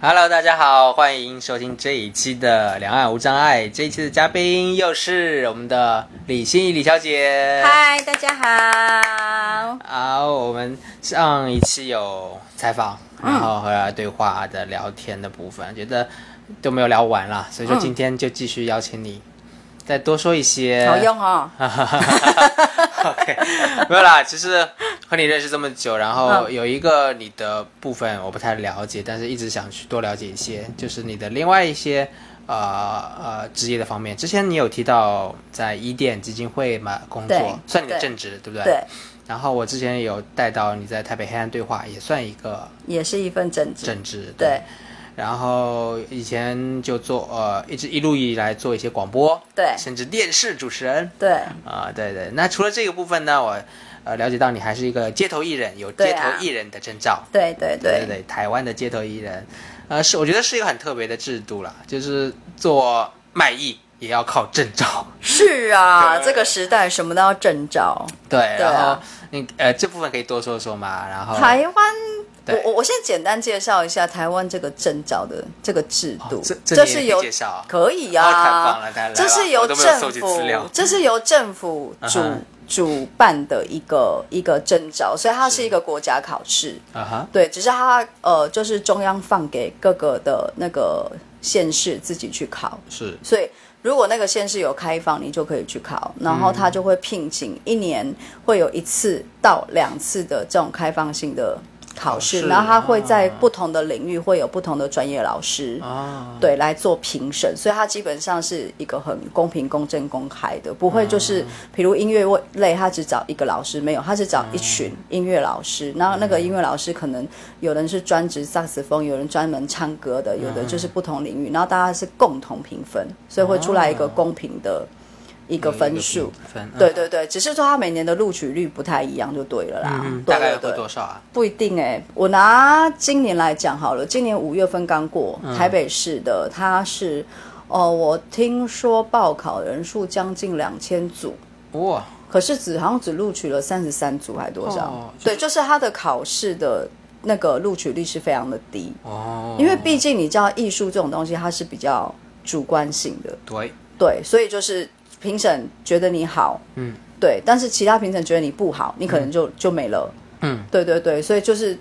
Hello，大家好，欢迎收听这一期的《两岸无障碍》。这一期的嘉宾又是我们的李心怡李小姐。嗨，大家好。好，我们上一期有采访，嗯然后和对话的聊天的部分，觉得都没有聊完啦，所以说嗯今天就继续邀请你再多说一些。好用哦。OK，没有啦，其实和你认识这么久，然后嗯有一个你的部分我不太了解，但是一直想去多了解一些，就是你的另外一些呃呃职业的方面。之前你有提到在伊甸基金会嘛工作，算你的正职对不对？对，然后我之前有带到你在台北黑暗对话，也算一个也是一份正职。正职。对然后以前就做呃，一直一路以来做一些广播，对甚至电视主持人。对啊，对对。那除了这个部分呢，我呃了解到你还是一个街头艺人，有街头艺人的证照。对对对对对，台湾的街头艺人，呃，是我觉得是一个很特别的制度了，就是做卖艺也要靠证照。是啊，对。这个时代什么都要证照。对，对啊。然后你呃这部分可以多说说嘛，然后台湾，对。我我我先简单介绍一下台湾这个证照的这个制度。哦，这是由介绍啊。可以啊。这是由政府 这是由政府主嗯主办的一个一个证照，所以它是是一个国家考试。啊哈，对，只是它呃，就是中央放给各个的那个县市自己去考，是。所以如果那个县市有开放，你就可以去考，然后他就会聘请一年会有一次到两次的这种开放性的考试，然后他会在啊不同的领域会有不同的专业老师。啊，对，来做评审，所以它基本上是一个很公平、公正、公开的，不会就是，比如音乐类，他只找一个老师，没有，他是找一群音乐老师，然后那个音乐老师可能有人是专职萨克斯风，有人专门唱歌的，有的就是不同领域，然后大家是共同评分，所以会出来一个公平的一个分数。分，对对对，只是说他每年的录取率不太一样就对了啦。大概对对。会多少啊？不一定哎、我拿今年来讲好了，今年五月份刚过，嗯。台北市的它是，哦，我听说报考人数将近两千组，哇，可是只好像只录取了三十三组还多少？哦对，就是他的考试的那个录取率是非常的低，哦，因为毕竟你知道艺术这种东西它是比较主观性的，对，对，所以就是评审觉得你好，嗯，对，但是其他评审觉得你不好，你可能就、就没了，嗯，对对对，所以就是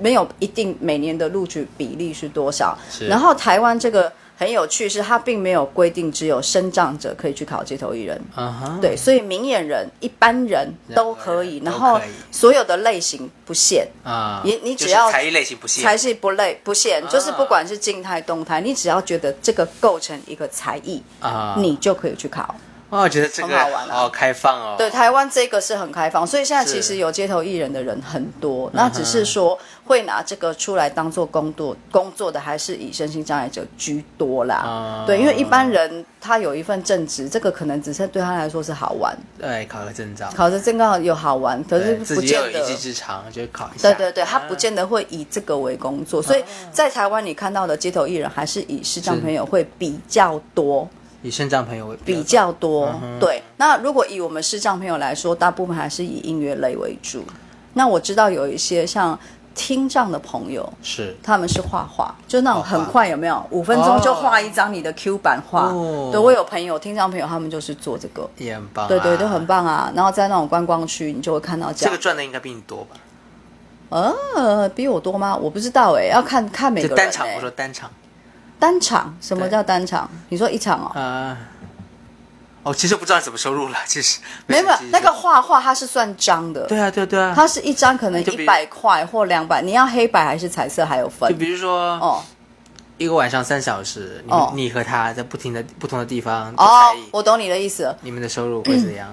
没有一定每年的录取比例是多少。然后台湾这个很有趣，是它并没有规定只有生障者可以去考街头艺人，嗯哼，对，所以明眼人、一般人都可以，然后所有的类型不限。啊，你你就是只要才艺类型不限，才是不累不限，啊。就是不管是静态动态，你只要觉得这个构成一个才艺，啊，你就可以去考。哦，我觉得这个很好玩啊。好开放哦，对，台湾这个是很开放，所以现在其实有街头艺人的人很多，那只是说会拿这个出来当做工作工作的，还是以身心障碍者居多啦。啊对，因为一般人他有一份正职，这个可能只是对他来说是好玩，对，考个证照，考个证刚好有好玩，可是自不见得一。技之长，就考一下，对对对，他不见得会以这个为工作，所以在台湾你看到的街头艺人还是以视障朋友会比较多。以身障朋友为比较多。嗯对，那如果以我们视障朋友来说，大部分还是以音乐类为主。那我知道有一些像听障的朋友，是他们是画画，就那种很快，有没有？五分钟就画一张你的 Q 版画。哦对我有朋友听障朋友，他们就是做这个。也很棒啊，对对，都很棒啊！然后在那种观光区，你就会看到这样这样。个赚的应该比你多吧？呃，比我多吗？我不知道哎、要看看每个人、欸。就单场，我说单场，单场，什么叫单场？你说一场哦？呃，哦，其实不知道怎么收入了，其实没有那个画画它是算张的。对啊对啊对啊，它是一张可能就一百块或两百，你要黑白还是彩色还有分就比如说哦一个晚上三小时，你哦你和他在不停的不同的地方哦，，我懂你的意思。你们的收入会怎样？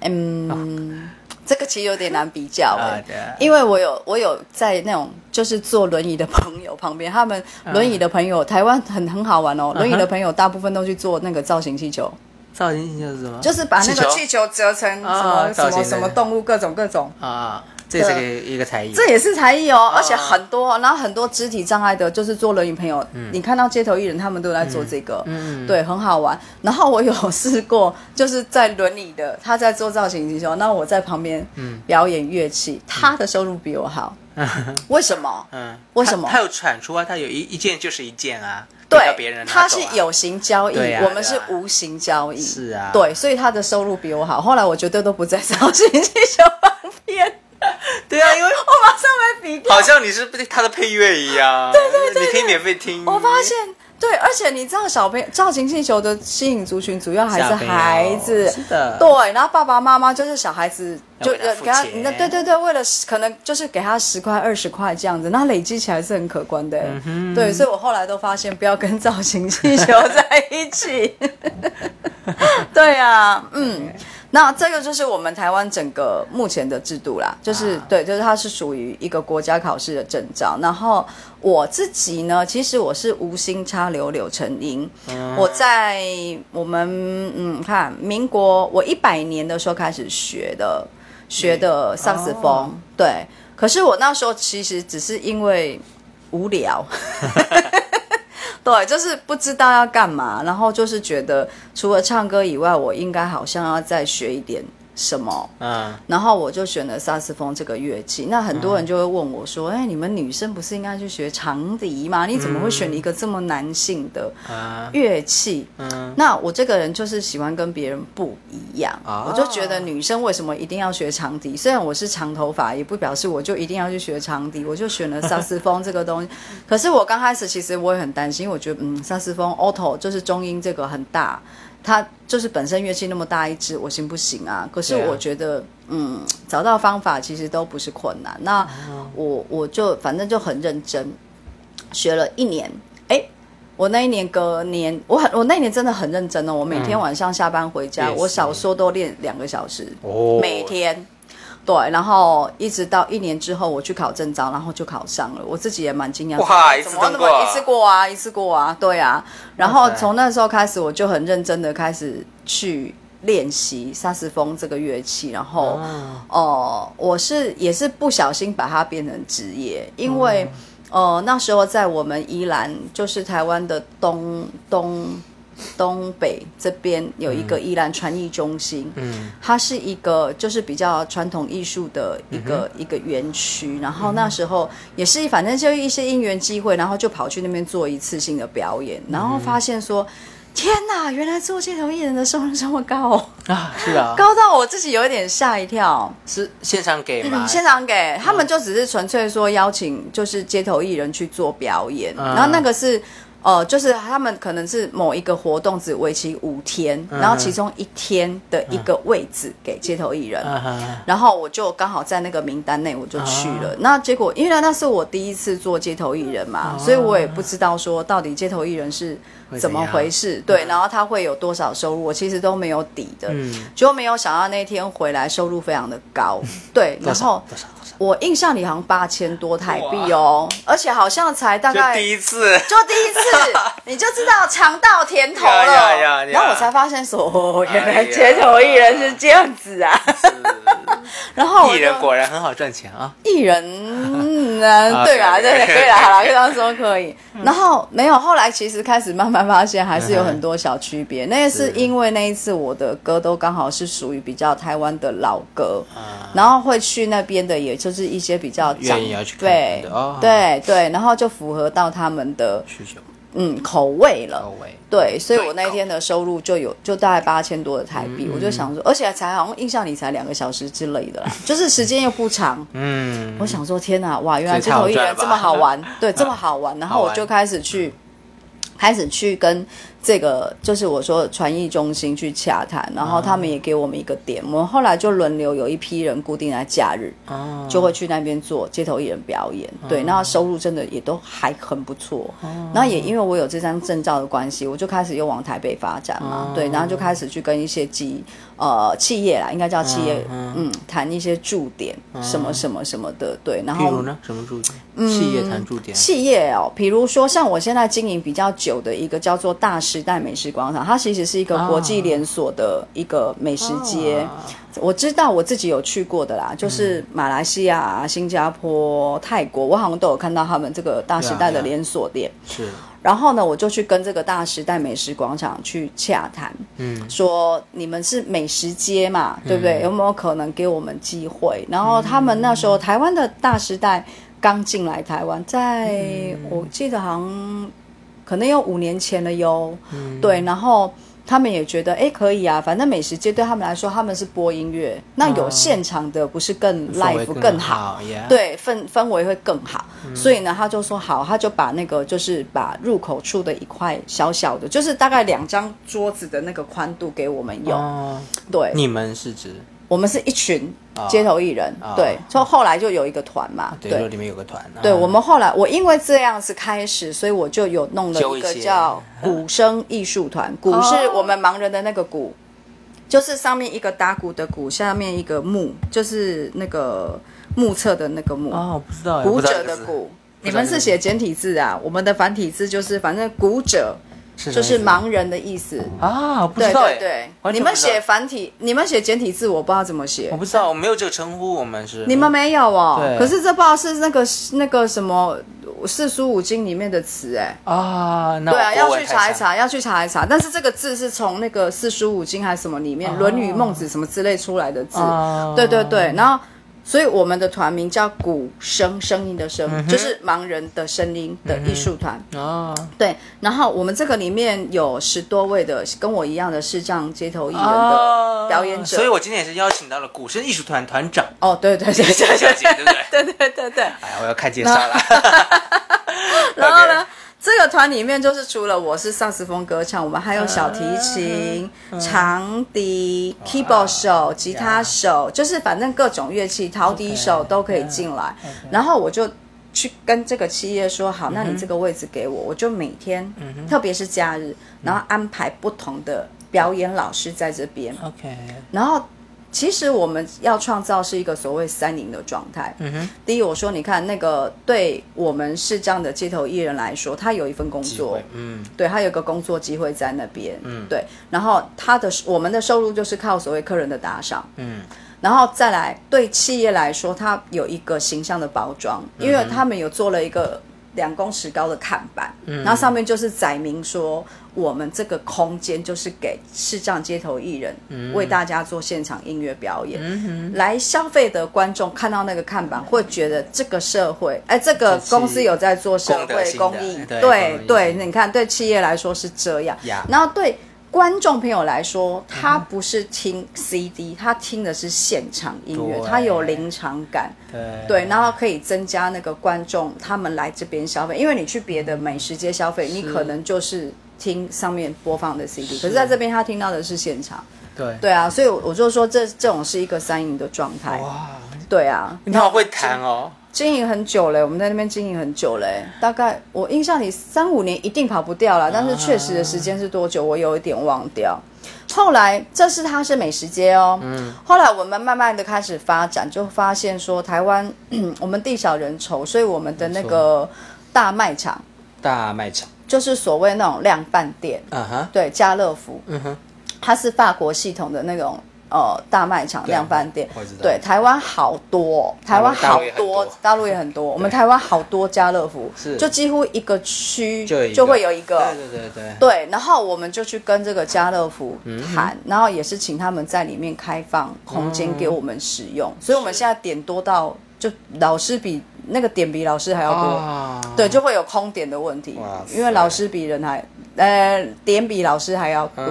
嗯，这个其实有点难比较啊哎、对啊。因为我有我有在那种就是坐轮椅的朋友旁边，他们轮椅的朋友，台湾很很好玩哦，轮椅的朋友大部分都去做那个造型气球，造型气球是什么？就是把那个气球？折成什啊么什么什么动物，各种各种。啊，这也是个一个才艺。这也是才艺哦，而且很多，然后很多肢体障碍的，就是做轮椅朋友，你看到街头艺人，他们都在做这个，嗯对，很好玩。然后我有试过，就是在轮椅的，他在做造型进修，那我在旁边表演乐器，他的收入比我好，为什么？嗯，为什么他他有产出啊？他有一一件就是一件啊，对别人，拿他是有形交易，啊我们是无形交易。是啊对，所以他的收入比我好。后来我绝对都不在造型技术方面，对啊，因为我马上被比掉。好像你是他的配乐一样，对对对，你可以免费听。我发现，对，而且你知道，小朋友造型气球的吸引族群主要还是孩子，是的，对，然后爸爸妈妈就是小孩子，就给他，钱那对对对，为了可能就是给他十块二十块这样子，那累积起来是很可观的。嗯对，所以我后来都发现不要跟造型气球在一起。对啊，嗯。那这个就是我们台湾整个目前的制度啦，就是、啊对，就是它是属于一个国家考试的证照。然后我自己呢，其实我是无心插柳柳成荫。嗯我在我们嗯看民国，我一百年的时候开始学的，学的萨克斯风，哦对。可是我那时候其实只是因为无聊。对，就是不知道要干嘛，然后就是觉得除了唱歌以外，我应该好像要再学一点什么，嗯，然后我就选了萨斯风这个乐器。那很多人就会问我说：“哎、你们女生不是应该去学长笛吗？你怎么会选一个这么男性的啊，乐器？”嗯，那我这个人就是喜欢跟别人不一样，哦我就觉得女生为什么一定要学长笛？虽然我是长头发，也不表示我就一定要去学长笛，我就选了萨斯风这个东西。可是我刚开始其实我也很担心，因为我觉得嗯，萨斯风 auto 就是中音这个很大，它就是本身乐器那么大一支，我行不行啊？可是我觉得嗯，找到方法其实都不是困难。那我我就反正就很认真学了一年，哎。我那一年隔年，我很我那一年真的很认真哦。我每天晚上下班回家，我少说都练两个小时，哦每天。对，然后一直到一年之后，我去考证照，然后就考上了。我自己也蛮惊讶，哇一次过啊一次过啊，一次过啊，对啊。然后从那时候开始，我就很认真的开始去练习萨克斯风这个乐器。然后，哦、我是也是不小心把它变成职业，因为。呃，那时候在我们宜兰，就是台湾的东东东北这边有一个宜兰传艺中心，嗯，它是一个就是比较传统艺术的一个、一个园区。然后那时候也是反正就一些因缘机会，然后就跑去那边做一次性的表演，然后发现说。天哪！原来做街头艺人的收入这么高、哦，啊，是啊，高到我自己有一点吓一跳。是现场给吗？现场给他们就只是纯粹说邀请，就是街头艺人去做表演，嗯然后那个是。呃，就是他们可能是某一个活动只为期五天，嗯然后其中一天的一个位置给街头艺人，嗯，然后我就刚好在那个名单内，我就去啊了。那结果因为那是我第一次做街头艺人嘛，所以我也不知道说到底街头艺人是怎么回事，对，然后他会有多少收入，我其实都没有底的。嗯，结果没有想到那天回来收入非常的高，对，然后？我印象里好像八千多台币哦，而且好像才大概第一次，就第一次，你就知道尝到甜头了。然后我才发现说，哦，原来街头艺人是这样子啊。然后艺人果然很好赚钱啊。艺人，嗯，啊对吧？啊对，对可以了，好了，可以这样说可以。然后没有，后来其实开始慢慢发现，还是有很多小区别。那个是因为那一次我的歌都刚好是属于比较台湾的老歌，啊，然后会去那边的，也就是一些比较长愿意要去看对对对，然后就符合到他们的需求嗯口味了。口味，对，所以我那天的收入就有就大概八千多的台币，我就想说，而且才好像印象里才两个小时之类的啦，就是时间又不长。嗯，我想说，天哪，哇，原来街头艺人这么好玩，对，这么好玩。然后我就开始去，开始去跟这个就是我说的传艺中心去洽谈，然后他们也给我们一个点，我们后来就轮流有一批人固定在假日，哦，就会去那边做街头艺人表演，对，那收入真的也都还很不错。哦。然后也因为我有这张证照的关系，我就开始又往台北发展嘛，哦。对，然后就开始去跟一些企呃企业啦，应该叫企业，嗯，谈一些驻点什么什么什么的，对，然后呢，什么驻点？企业谈驻点，企业哦，比如说像我现在经营比较久的一个叫做大时代美食广场，它其实是一个国际连锁的一个美食街。我知道我自己有去过的啦，就是马来西亚、新加坡、泰国，我好像都有看到他们这个大时代的连锁店。是，然后呢，我就去跟这个大时代美食广场去洽谈，嗯，说你们是美食街嘛，对不对？有没有可能给我们机会？然后他们那时候台湾的大时代刚进来台湾，在我记得好像可能有五年前了哟，对，然后。他们也觉得，哎，可以啊，反正美食街对他们来说，他们是播音乐，那有现场的不是更 live 更好？对，氛氛围会更好。所以呢，他就说好，他就把那个就是把入口处的一块小小的，就是大概两张桌子的那个宽度给我们用。对，你们是指？我们是一群街头艺人，对，就后来就有一个团嘛，对，里面有个团。对，我们后来我因为这样子开始，所以我就有弄了一个叫 鼓声艺术团，鼓是我们盲人的那个鼓，就是上面一个打鼓的鼓，下面一个木，就是那个目测的那个目。哦，不知道，鼓者的鼓，你们是写简体字啊？我们的繁体字就是反正鼓者。就是盲人的意思。啊，不知道对对对，你们写繁体，你们写简体字，我不知道怎么写。我不知道，我没有这个称呼，我们是。你们没有哦，可是这不知道是那个那个什么四书五经里面的词哎。啊，对啊，要去查一查，要去查一查。但是这个字是从那个四书五经还是什么里面，《论语》《孟子》什么之类出来的字，对对对，然后。所以我们的团名叫“鼓声”，声音的声，就是盲人的声音的艺术团。哦，对。然后我们这个里面有十多位的跟我一样的视障街头艺人的表演者。所以我今天也是邀请到了鼓声艺术团团长。哦，对对对，小姐，对不对？对对对对。哎，我要看介绍了。然后呢？这个团里面就是除了我是萨斯风歌唱，我们还有小提琴、长笛、keyboard 手、吉他手，就是反正各种乐器，陶笛手都可以进来。然后我就去跟这个企业说：“好，那你这个位置给我，我就每天，特别是假日，然后安排不同的表演老师在这边。OK，然后。”其实我们要创造是一个所谓三赢的状态。嗯哼，第一，我说你看那个对我们是这样的街头艺人来说，他有一份工作，嗯，对他有个工作机会在那边，嗯，对，然后他的我们的收入就是靠所谓客人的打赏，嗯，然后再来对企业来说，它有一个形象的包装，因为他们有做了一个。两公尺高的看板，然后上面就是载明说，我们这个空间就是给视障街头艺人为大家做现场音乐表演。来消费的观众看到那个看板，会觉得这个社会，哎，这个公司有在做社会公益。对对，你看，对企业来说是这样，然后对。观众朋友来说，他不是听 CD，他听的是现场音乐，他有临场感，对，然后可以增加那个观众他们来这边消费。因为你去别的美食街消费，你可能就是听上面播放的 CD，可是在这边他听到的是现场，对，对啊，所以我就说这这种是一个三赢的状态，哇，对啊，你好会弹哦。经营很久嘞，我们在那边经营很久嘞，大概我印象里三五年一定跑不掉了，但是确实的时间是多久，我有一点忘掉。后来这是它是美食街哦，嗯，后来我们慢慢的开始发展，就发现说台湾 我们地小人稠，所以我们的那个大卖场，大卖场。就是所谓那种量贩店，啊哈，对，家乐福，嗯哼，它是法国系统的那种。呃，大卖场、量贩店，对，台湾好多，台湾好多，大陆也很多。我们台湾好多家乐福，是，就几乎一个区就会有一个，对对对对。对，然后我们就去跟这个家乐福谈，然后也是请他们在里面开放空间给我们使用，所以我们现在点多到就老师比。那个点比老师还要多，对，就会有空点的问题，因为老师比人还，呃，点比老师还要多，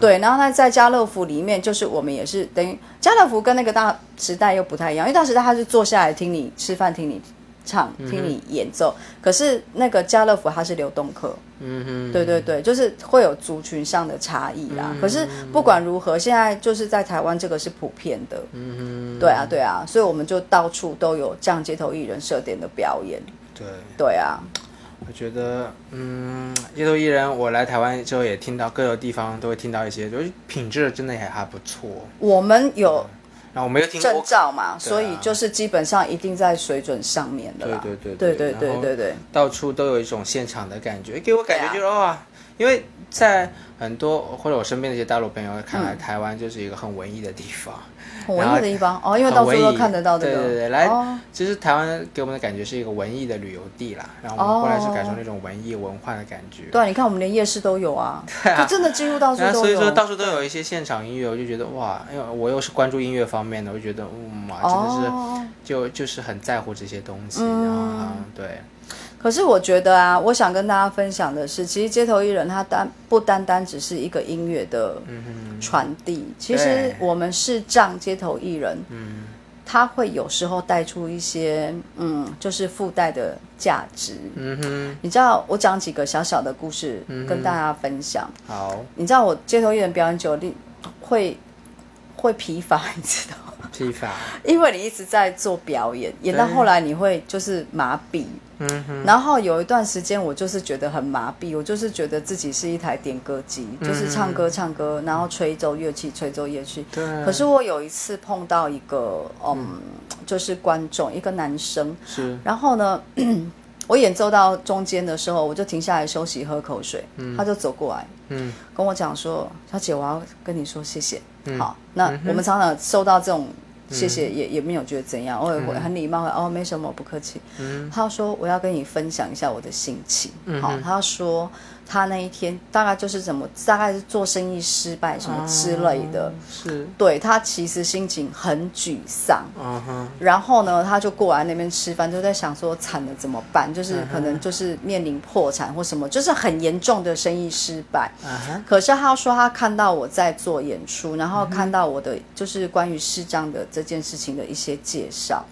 对。然后他，在家乐福里面，就是我们也是等于家乐福跟那个大时代又不太一样，因为大时代他是坐下来听你吃饭，听你。唱听你演奏，可是那个家乐福它是流动客，嗯哼，对对对，就是会有族群上的差异啦。可是不管如何，现在就是在台湾这个是普遍的，嗯哼，对啊对啊，所以我们就到处都有这样街头艺人设点的表演，对。对啊，我觉得嗯，街头艺人我来台湾之后也听到各个地方都会听到一些，就是品质真的也还不错。我们有。然后我没有听证照嘛，所以就是基本上一定在水准上面的啦。对对对对对对对对，到处都有一种现场的感觉，给我感觉就是哇，因为在很多或者我身边的一些大陆朋友看来，台湾就是一个很文艺的地方。很文艺的地方哦，因为到处都看得到这个。对对对，来，哦其实台湾给我们的感觉是一个文艺的旅游地啦，然后我们过来是感受那种文艺文化的感觉。对啊，你看我们连夜市都有啊，就真的几乎到处都有。所以说到处都有一些现场音乐，我就觉得哇，因为我又是关注音乐方面的，我就觉得嗯哇，真的是、哦。就就是很在乎这些东西，嗯然后嗯对，可是我觉得啊，我想跟大家分享的是，其实街头艺人他单不单单只是一个音乐的传递，其实我们视障街头艺人，嗯他会有时候带出一些嗯，就是附带的价值。嗯哼，你知道，我讲几个小小的故事、跟大家分享。好，你知道，我街头艺人表演久力，会会疲乏，你知道吗？批发，因为你一直在做表演，演到对后来你会就是麻痹。嗯哼，然后有一段时间，我就是觉得很麻痹，我就是觉得自己是一台点歌机，就是唱歌唱歌，然后吹奏乐器吹奏乐器。对，可是我有一次碰到一个，嗯，就是观众，一个男生，是。然后呢，我演奏到中间的时候，我就停下来休息喝口水，他就走过来嗯。跟我讲说：“小姐，我要跟你说谢谢。嗯。好，那我们常常收到这种。谢谢，也也没有觉得怎样，我也会很礼貌，哦，没什么，不客气。嗯他说我要跟你分享一下我的心情。好，嗯哼他说他那一天大概就是怎么，大概是做生意失败什么之类的。是，对他其实心情很沮丧，然后呢，他就过来那边吃饭，就在想说惨了怎么办？就是可能就是面临破产或什么，就是很严重的生意失败。可是他说他看到我在做演出，然后看到我的就是关于视障的这件事情的一些介绍，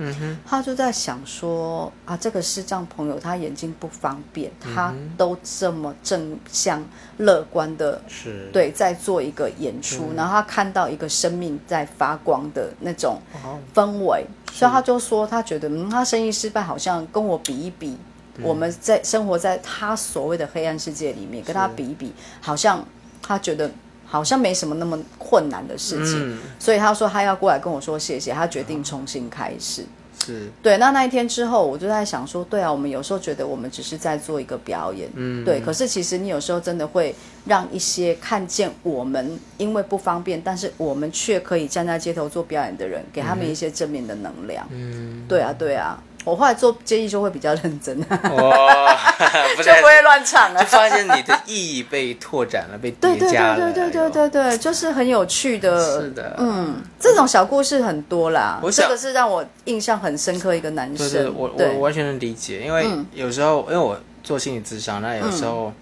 他就在想说啊，这个视障朋友他眼睛不方便，嗯他都这么正向乐观的。是，，对，在做一个演出，然后他看到一个生命在发光的那种哦，氛围，所以他就说他觉得，嗯，他生意失败好像跟我比一比，我们在生活在他所谓的黑暗世界里面，跟他比一比，好像他觉得好像没什么那么困难的事情，嗯，所以他说他要过来跟我说谢谢，他决定重新开始。是，对，那那一天之后，我就在想说，对啊，我们有时候觉得我们只是在做一个表演，嗯，对，可是其实你有时候真的会让一些看见我们因为不方便，但是我们却可以站在街头做表演的人，给他们一些正面的能量。嗯，对啊，对啊，我后来做建议就会比较认真，就哇，不就，不会乱唱了就。发现你的意义被拓展了，被对对叠加了，对对对对对对，就是很有趣的。是的嗯，这种小故事很多啦。我想这个是让我印象很深刻一个男生。对对，我我完全能理解，因为嗯有时候因为我做心理咨商，那有时候，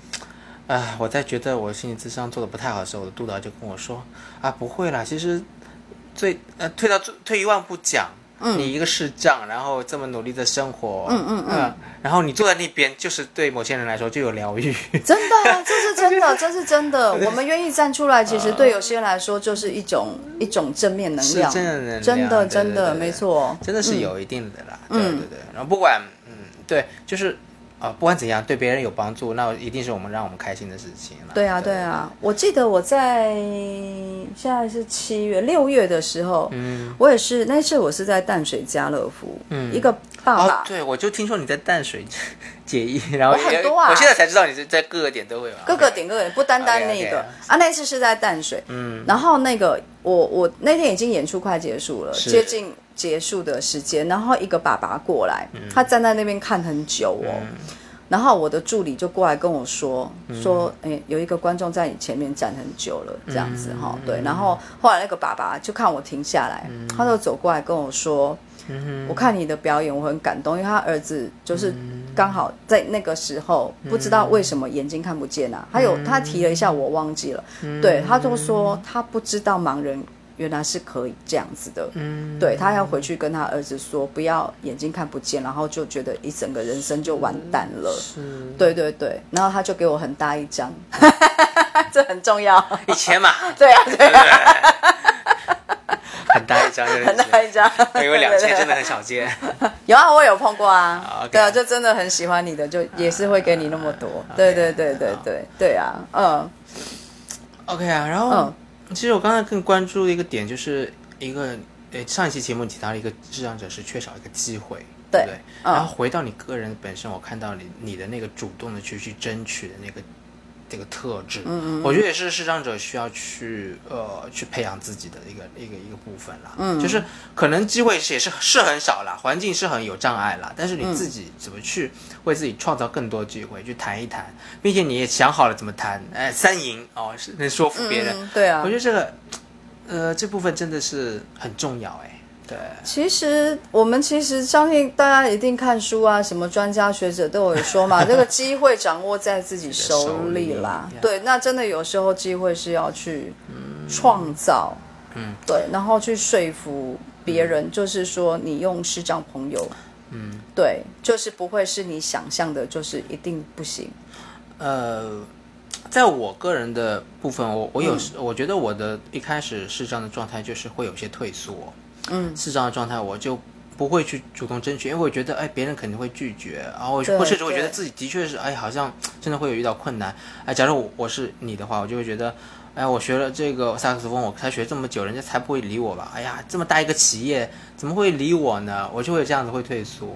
啊、我在觉得我心理智商做的不太好的时候，我的督导就跟我说啊，不会啦，其实最呃退到最退一万步讲。你一个视障，然后这么努力的生活，嗯嗯嗯。呃然后你坐在那边，就是对某些人来说就有疗愈，真的，这是真的，这是真的。我们愿意站出来，其实对有些人来说就是一种一种正面能量，真的真的没错。真的是有一定的啦。嗯。对对对，然后不管嗯，对，就是啊、不管怎样，对别人有帮助，那一定是我们让我们开心的事情了。对啊，对啊，我记得我在现在是七月六月的时候，嗯，我也是那次我是在淡水家乐福，嗯。一个爸爸，哦，对，我就听说你在淡水解义，然后我很多啊。我现在才知道你是在各个点都会有啊。各个点各个点，不单单那个。啊，那次是在淡水，嗯，然后那个我我那天已经演出快结束了，接近结束的时间，然后一个爸爸过来，嗯。他站在那边看很久哦。然后我的助理就过来跟我说嗯。说，哎，有一个观众在你前面站很久了，这样子嗯哈、对。然后后来那个爸爸就看我停下来，嗯。他就走过来跟我说，我看你的表演，我很感动，因为他儿子就是嗯。刚好在那个时候，不知道为什么眼睛看不见啊。还有他提了一下，我忘记了。嗯。对，他就说他不知道盲人原来是可以这样子的。嗯，对他要回去跟他儿子说，不要眼睛看不见，然后就觉得一整个人生就完蛋了。是。对对对，然后他就给我很大一张，这很重要。以前嘛，对啊，对啊，很大一张，对很大一张。我以为两千真的很少见。有啊，我有碰过啊。对啊，就真的很喜欢你的，就也是会给你那么多。对对对对对对啊，嗯。OK 啊，然后、嗯其实我刚才更关注的一个点就是一个，呃，上一期节目提到的一个智障者是缺少一个机会，对不对？嗯然后回到你个人本身，我看到你你的那个主动的去去争取的那个这个特质。嗯嗯，我觉得也是视障者需要去呃去培养自己的一个一个一个部分啦。嗯，就是可能机会也是是很少啦，环境是很有障碍啦，但是你自己怎么去为自己创造更多机会，去谈一谈，并且你也想好了怎么谈，哎，三赢哦，是能说服别人。对啊，我觉得这个呃这部分真的是很重要哎。对，其实我们其实相信大家一定看书啊，什么专家学者都有说嘛，这个机会掌握在自己手里啦。对，那真的有时候机会是要去创造，嗯，对，然后去说服别人，就是说你用视障朋友，嗯，对，就是不会是你想象的，就是一定不行。呃，在我个人的部分，我我有时我觉得我的一开始视障的状态就是会有些退缩。嗯，是这样的状态，我就不会去主动争取，因为我觉得，哎，别人肯定会拒绝，然后或甚至我觉得自己的确是，哎，好像真的会有遇到困难。哎，假如我我是你的话，我就会觉得，哎，我学了这个萨克斯风，我才学这么久，人家才不会理我吧？哎呀，这么大一个企业，怎么会理我呢？我就会这样子会退缩。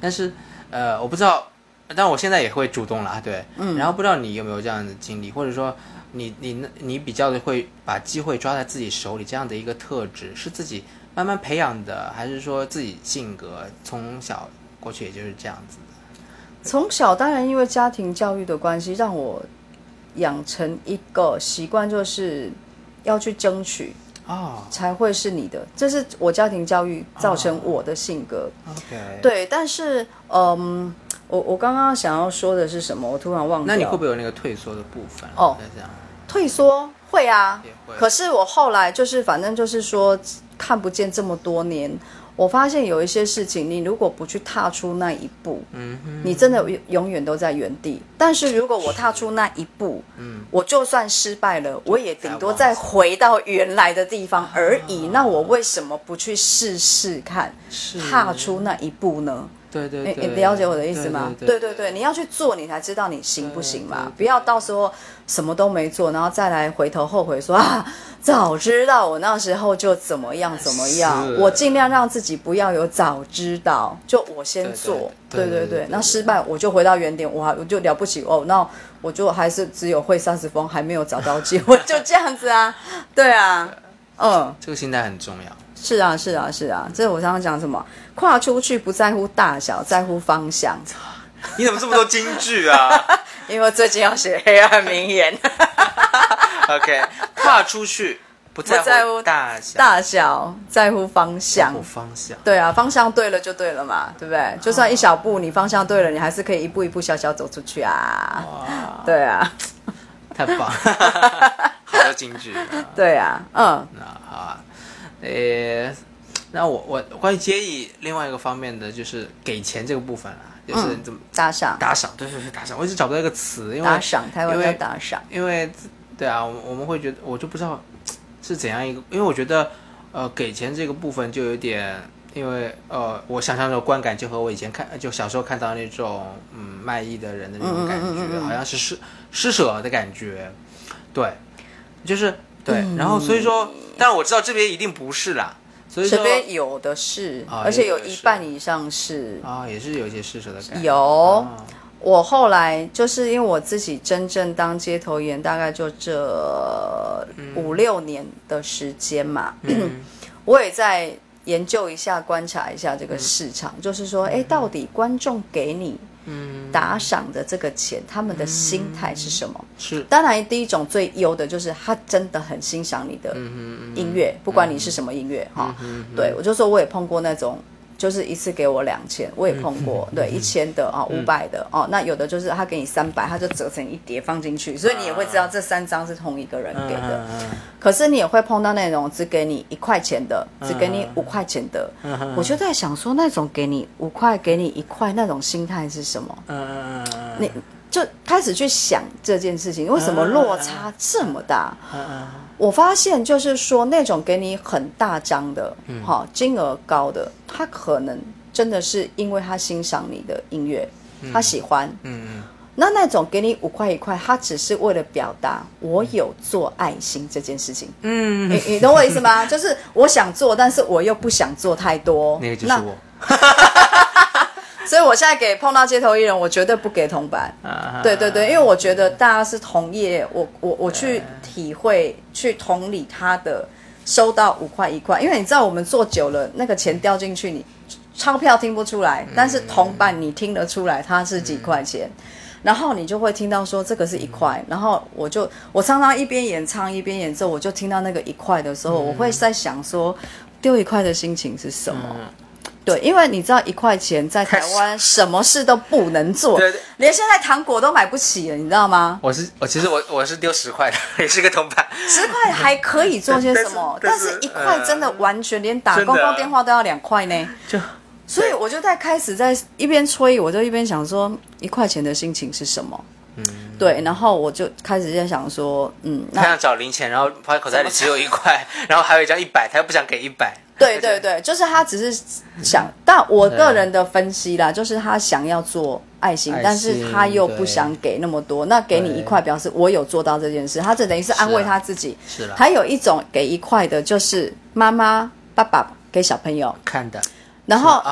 但是，呃，我不知道，但我现在也会主动了，对，嗯。然后不知道你有没有这样的经历，或者说，你你你比较的会把机会抓在自己手里，这样的一个特质是自己。慢慢培养的，还是说自己性格从小过去也就是这样子的？从小当然因为家庭教育的关系，让我养成一个习惯，就是要去争取啊，才会是你的。这是我家庭教育造成我的性格。OK，对，但是嗯，我我刚刚想要说的是什么？我突然忘了。那你会不会有那个退缩的部分？哦，这样退缩会啊，会可是我后来就是反正就是说。看不见这么多年，我发现有一些事情，你如果不去踏出那一步，嗯，你真的永远都在原地。但是如果我踏出那一步，嗯，我就算失败了，我也顶多再回到原来的地方而已。那我为什么不去试试看，踏出那一步呢？对对，你你了解我的意思吗？对对对，你要去做，你才知道你行不行嘛。不要到时候什么都没做，然后再来回头后悔说啊，早知道我那时候就怎么样怎么样。我尽量让自己不要有早知道，就我先做。对对对，那失败我就回到原点，我我就了不起哦。那我就还是只有会三十封，还没有找到机会，就这样子啊。对啊，嗯，这个心态很重要。是啊，是啊，是啊，这是我刚刚讲什么？跨出去不在乎大小，在乎方向。你怎么这么多金句啊？因为最近要写黑暗名言。OK，跨出去不在乎大小，大小在乎方向。方向。对啊，方向对了就对了嘛，对不对？就算一小步，你方向对了，你还是可以一步一步小小走出去啊。对啊，太棒了，好多金句。对啊，嗯，那好啊。呃，那我我关于接艺另外一个方面的就是给钱这个部分啊，就是怎么打赏打赏，对对对打赏，我一直找不到一个词，因为打赏台湾叫打赏，因为对啊，我我们会觉得我就不知道是怎样一个，因为我觉得呃给钱这个部分就有点，因为呃我想象的观感就和我以前看就小时候看到那种嗯卖艺的人的那种感觉，好像是施施舍的感觉，对，就是对，然后所以说。但我知道这边一定不是啦，所以这边有的是，而且有一半以上是啊，也是有一些施舍的感觉。有，我后来就是因为我自己真正当街头演，大概就这五六年的时间嘛，我也在研究一下、观察一下这个市场，就是说，哎，到底观众给你。打赏的这个钱，他们的心态是什么？是当然，第一种最优的就是他真的很欣赏你的音乐，不管你是什么音乐哈。对我就说，我也碰过那种。就是一次给我两千，我也碰过，对一千的哦，五百的哦，那有的就是他给你三百，他就折成一叠放进去，所以你也会知道这三张是同一个人给的。可是你也会碰到那种只给你一块钱的，只给你五块钱的，我就在想说，那种给你五块，给你一块，那种心态是什么？你就开始去想这件事情，为什么落差这么大？我发现就是说，那种给你很大张的，哈，金额高的，他可能真的是因为他欣赏你的音乐，他喜欢。嗯嗯。那那种给你五块一块，他只是为了表达我有做爱心这件事情。嗯。你你懂我意思吗？就是我想做，但是我又不想做太多。那个就是我。所以我现在给碰到街头艺人，我绝对不给铜板。啊对对对，因为我觉得大家是同业，我我我去体会、去同理他的收到五块一块，因为你知道我们做久了，那个钱掉进去，你钞票听不出来，但是铜板你听得出来它是几块钱。然后你就会听到说这个是一块，然后我就我常常一边演唱一边演奏，我就听到那个一块的时候，我会在想说丢一块的心情是什么？对，因为你知道一块钱在台湾什么事都不能做，对对连现在糖果都买不起了，你知道吗？我是我其实我我是丢十块的，也是个铜板。十块还可以做些什么，但是一块真的完全连打公共电话都要两块呢。就所以我就在开始在一边吹，我就一边想说一块钱的心情是什么。嗯，对，然后我就开始在想说，嗯，那他想找零钱，然后发现口袋里只有一块，然后还有一张一百，他又不想给一百。对对对，就是他只是想，但我个人的分析啦，就是他想要做爱心，但是他又不想给那么多。那给你一块，表示我有做到这件事，他这等于是安慰他自己。是了还有一种给一块的，就是妈妈、爸爸给小朋友，看的，然后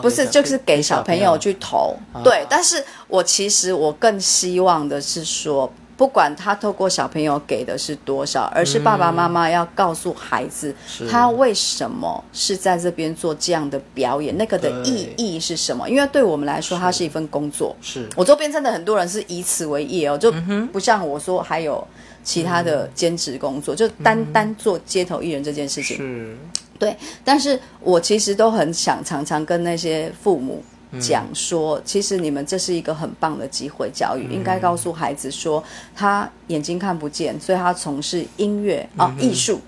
不是就是给小朋友去投。对啊，但是我其实我更希望的是说。不管他透过小朋友给的是多少，而是爸爸妈妈要告诉孩子，是。他为什么是在这边做这样的表演，那个的意义是什么？因为对我们来说，它是一份工作。是。我周边真的很多人是以此为业哦，就不像我说还有其他的兼职工作，就单单做街头艺人这件事情。是。对，但是我其实都很想常常跟那些父母讲说，其实你们这是一个很棒的机会教育，应该告诉孩子说，他眼睛看不见，所以他从事音乐啊、艺术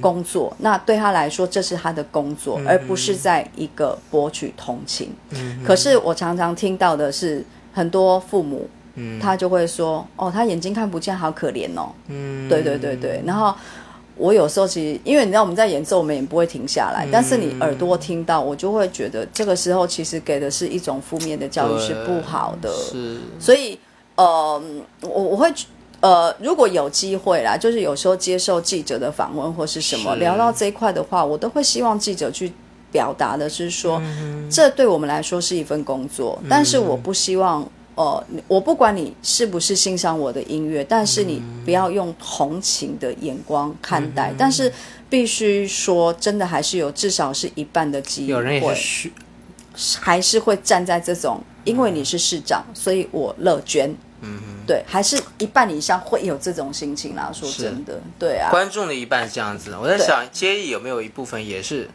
工作，那对他来说这是他的工作，而不是在一个博取同情。可是我常常听到的是很多父母。他就会说：“哦，他眼睛看不见，好可怜哦。”嗯，对对对对，然后我有时候其实，因为你知道我们在演奏，我们也不会停下来，但是你耳朵听到，我就会觉得这个时候其实给的是一种负面的教育是不好的，是所以呃，我我会。呃，如果有机会啦，就是有时候接受记者的访问或是什么是聊到这一块的话，我都会希望记者去表达的是说，这对我们来说是一份工作，但是我不希望。呃，我不管你是不是欣赏我的音乐，但是你不要用同情的眼光看待。但是必须说，真的还是有至少是一半的机有人也会是，还是会站在这种，因为你是市长，所以我乐捐。嗯，对，还是一半以上会有这种心情啦。说真的，对啊，观众的一半是这样子。我在想，接艺有没有一部分也是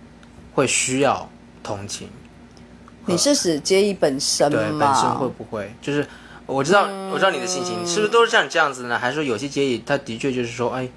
会需要同情？你是指接艺本身对，本身吗会？不会就是我知道，我知道你的心情，是不是都是像你这样子呢？还是说有些接艺，他的确就是说，哎，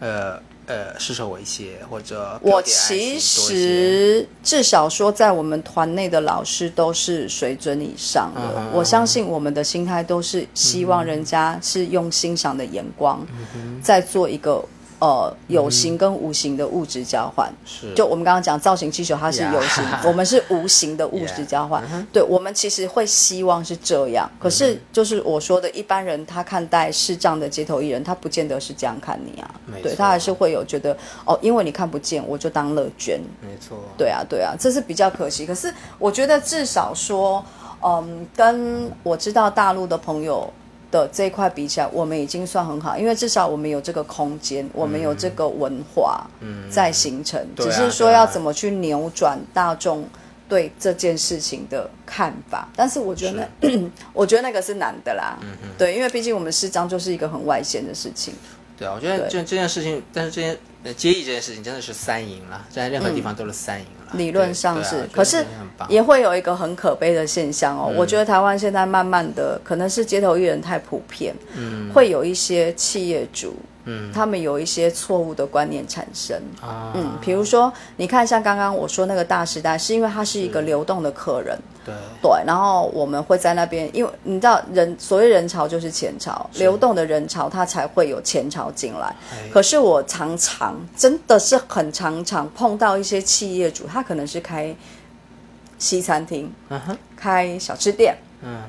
呃呃，施舍我一些，或者给我其实至少说，在我们团内的老师都是水准以上的。嗯我相信我们的心态都是希望人家是用欣赏的眼光，嗯在做一个呃有形跟无形的物质交换。是就我们刚刚讲造型气球，它是有形 我们是无形的物质交换。嗯对，我们其实会希望是这样。可是就是我说的，一般人他看待视障的街头艺人，他不见得是这样看你啊没。对他还是会有觉得哦，因为你看不见，我就当乐捐。没错，对啊，对啊，这是比较可惜。可是我觉得至少说，嗯，跟我知道大陆的朋友的这一块比起来，我们已经算很好，因为至少我们有这个空间，我们有这个文化在形成，只是说要怎么去扭转大众。对这件事情的看法，但是我觉得那，我觉得那个是难的啦。嗯对，因为毕竟我们市长就是一个很外显的事情。对啊，我觉得对这这件事情，但是这件呃接艺这件事情真的是三赢了，在任何地方都是三赢了。理论上是，可是也会有一个很可悲的现象哦。我觉得台湾现在慢慢的，可能是街头艺人太普遍，嗯，会有一些企业主，嗯，他们有一些错误的观念产生，啊，嗯，比如说你看像刚刚我说那个大时代，是因为它是一个流动的客人，对，对，然后我们会在那边，因为你知道人所谓人潮就是钱潮，流动的人潮它才会有钱潮进来。哎可是我常常真的是很常常碰到一些企业主，他可能是开西餐厅、开小吃店，嗯，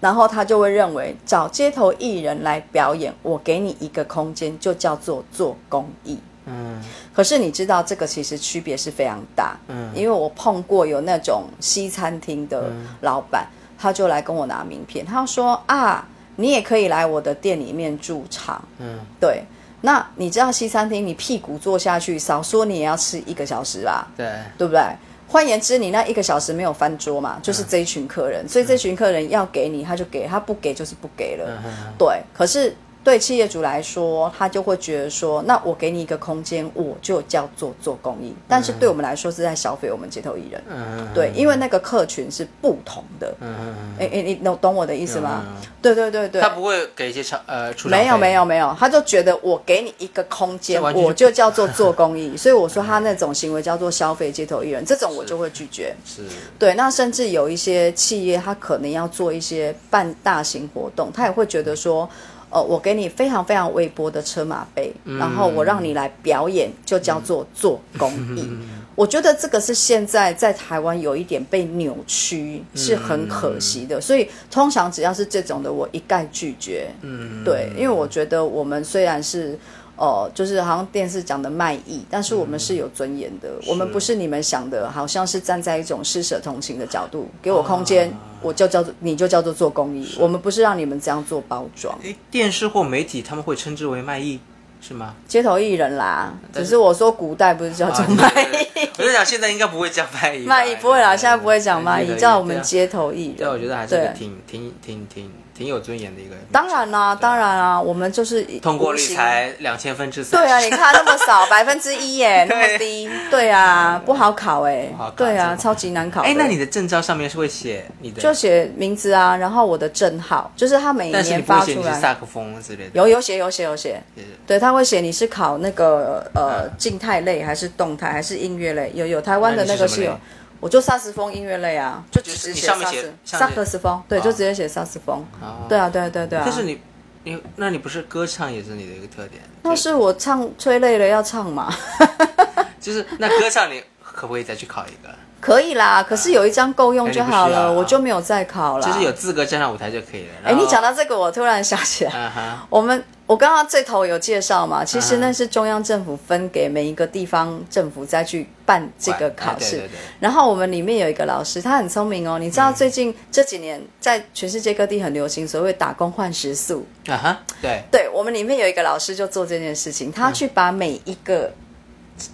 然后他就会认为找街头艺人来表演，我给你一个空间，就叫做做公益。嗯。可是你知道这个其实区别是非常大，嗯。因为我碰过有那种西餐厅的老板，他就来跟我拿名片，他说啊，你也可以来我的店里面驻场，嗯，对。那你知道西餐厅，你屁股坐下去，少说你也要吃一个小时吧，对，对不对？换言之，你那一个小时没有翻桌嘛，就是这一群客人，所以这群客人要给你，他就给，他不给就是不给了。嗯。对，可是对企业主来说，他就会觉得说，那我给你一个空间，我就叫做做公益。但是对我们来说，是在消费我们街头艺人。嗯对，因为那个客群是不同的。嗯嗯哎哎，你懂懂我的意思吗？对对对对他。不会给一些场呃出没有费没有没有，他就觉得我给你一个空间，我就叫做做公益，所以我说他那种行为叫做消费街头艺人，这种我就会拒绝。是对，那甚至有一些企业，他可能要做一些办大型活动，他也会觉得说，呃，我给你非常非常微薄的车马费，然后我让你来表演，就叫做做公益。我觉得这个是现在在台湾有一点被扭曲，是很可惜的。所以通常只要是这种的，我一概拒绝。嗯对，因为我觉得我们虽然是。哦，就是好像电视讲的卖艺，但是我们是有尊严的，我们不是你们想的，好像是站在一种施舍同情的角度，给我空间，我就叫做你就叫做做公益，我们不是让你们这样做包装，诶电视或媒体他们会称之为卖艺是吗？街头艺人啦，只是我说古代不是叫做啊卖艺，我在想现在应该不会叫卖艺吧，卖艺不会啦，现在不会讲卖艺，叫我们街头艺人，对，我觉得还是挺挺挺挺挺有尊严的一个人。当然啦，当然啦，我们就是通过率才两千分之三。对啊，你看那么少，百分之一耶，那么低，对。啊，不好考哎对啊，超级难考的。哎，那你的证照上面是会写你的，就写名字啊，然后我的证号，就是他每一年发出来。萨克风之类的。有有写有写有写，是对，他会写你是考那个呃嗯。静态类还是动态还是音乐类，有有台湾的那个是有，我就萨斯风音乐类啊，就就是只写上面写萨斯萨克斯风，对，哦就直接写萨斯风，哦对啊对啊对啊对啊。但是你你那你不是歌唱也是你的一个特点？那是我唱催泪了要唱嘛，就是那歌唱你可不可以再去考一个？可以啦，可是有一张够用就好了，我就没有再考了。就是有资格站上舞台就可以了。哎，你讲到这个，我突然想起来，我们我刚刚最头有介绍嘛，其实嗯那是中央政府分给每一个地方政府再去办这个考试。哎对对。对。然后我们里面有一个老师，他很聪明哦。你知道最近这几年在全世界各地很流行所谓打工换食宿，啊哈，对，对我们里面有一个老师就做这件事情，他去把每一个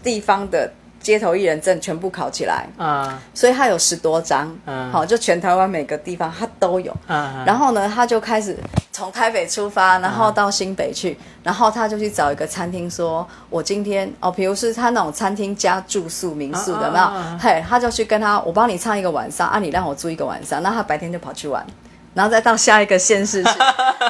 地方的街头艺人证全部考起来，啊所以他有十多张，嗯好，就全台湾每个地方他都有。啊，然后呢，他就开始从台北出发，然后到新北去，然后他就去找一个餐厅说，我今天哦，比如是他那种餐厅加住宿民宿的，有没有啊啊啊？嘿，他就去跟他，我帮你唱一个晚上啊，你让我住一个晚上，那他白天就跑去玩。然后再到下一个县市去，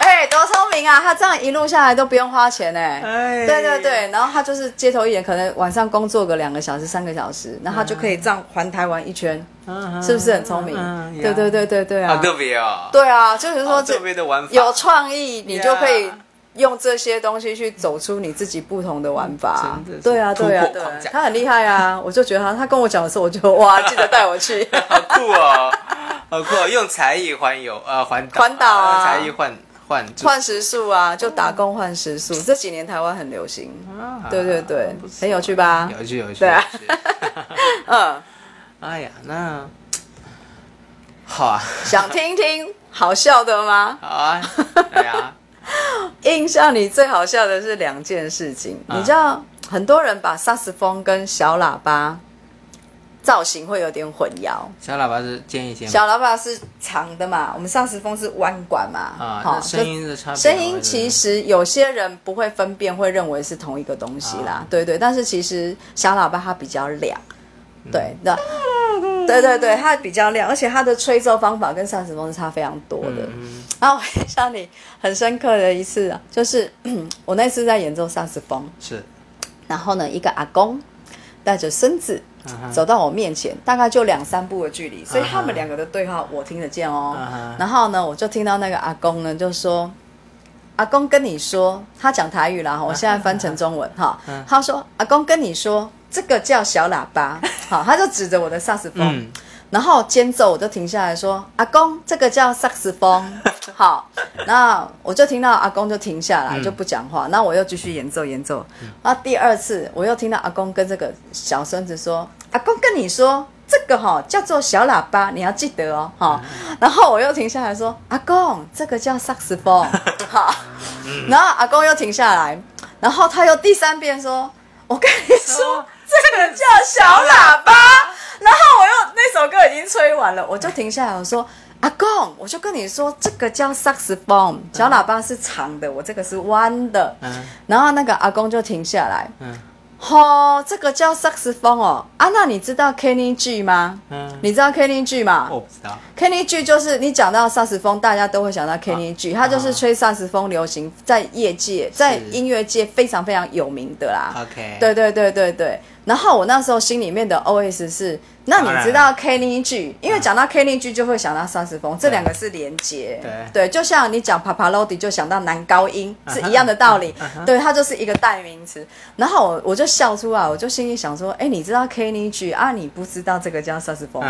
哎，多聪明啊！他这样一路下来都不用花钱哎、哎对对对，然后他就是街头艺人，可能晚上工作个两个小时、三个小时，然后他就可以这样环台湾一圈，嗯是不是很聪明？嗯对对对对对啊！好特别哦。对啊，就是说这好特别的玩法，有创意，你就可以用这些东西去走出你自己不同的玩法真的。对啊，对啊，对他很厉害啊！我就觉得他，他跟我讲的时候，我就哇，记得带我去。好酷哦，好酷、哦！用才艺环游，呃，环岛，环岛啊用才艺换换住换食宿啊，就打工换食宿，这几年台湾很流行。啊对对对不错很有趣吧有趣有趣。对啊有趣嗯，哎呀，那好啊，想听听好笑的吗？好啊，对啊，印象里最好笑的是两件事情，啊你知道，很多人把萨克斯风跟小喇叭造型会有点混淆。小喇叭是尖一些？小喇叭是长的嘛，我们萨克斯风是弯管嘛，啊，好那声音的差别，声音其实有些人不会分辨，会认为是同一个东西啦，啊对对。但是其实小喇叭它比较亮，嗯对那对对对，它比较亮，而且它的吹奏方法跟萨克斯风是差非常多的。嗯然后我印象里很深刻的一次啊，就是 我那次在演奏萨克斯风，是然后呢，一个阿公带着孙子走到我面前，大概就两三步的距离，所以他们两个的对话我听得见哦。然后呢，我就听到那个阿公呢就说：“阿公跟你说，他讲台语啦，我现在翻成中文哈。嗯他说：阿公跟你说，这个叫小喇叭。好，他就指着我的萨克斯风。嗯然后间奏我就停下来说：“阿公，这个叫萨克斯风。”好，那我就听到阿公就停下来，就不讲话。那我又继续演奏演奏。然后第二次，我又听到阿公跟这个小孙子说：“阿公跟你说，这个哈叫做小喇叭，你要记得哦。”哈，然后我又停下来说：“阿公，这个叫萨克斯风。”好，然后阿公又停下来，然后他又第三遍说：“我跟你说，这个叫小喇叭。”然后我又那首歌已经吹完了，我就停下来，我说。阿公，我就跟你说，这个叫萨克斯风，小喇叭是长的，我这个是弯的。嗯，然后那个阿公就停下来。嗯，吼，这个叫萨克斯风哦。啊，那你知道 Kenny G 吗？嗯，你知道 Kenny G 吗？我不知道。Kenny G 就是你讲到萨克斯风，大家都会想到 Kenny G，他就是吹萨克斯风流行，在业界、在音乐界非常非常有名的啦。OK，对对对对对。然后我那时候心里面的 OS 是，那你知道 Kenny G，因为讲到 Kenny G 就会想到萨斯风，这两个是连接，对，就像你讲 Papalodi 就想到男高音 是一样的道理，对，它就是一个代名词。然后我我就笑出来，我就心里想说，哎，你知道 Kenny G 啊？你不知道这个叫萨斯风，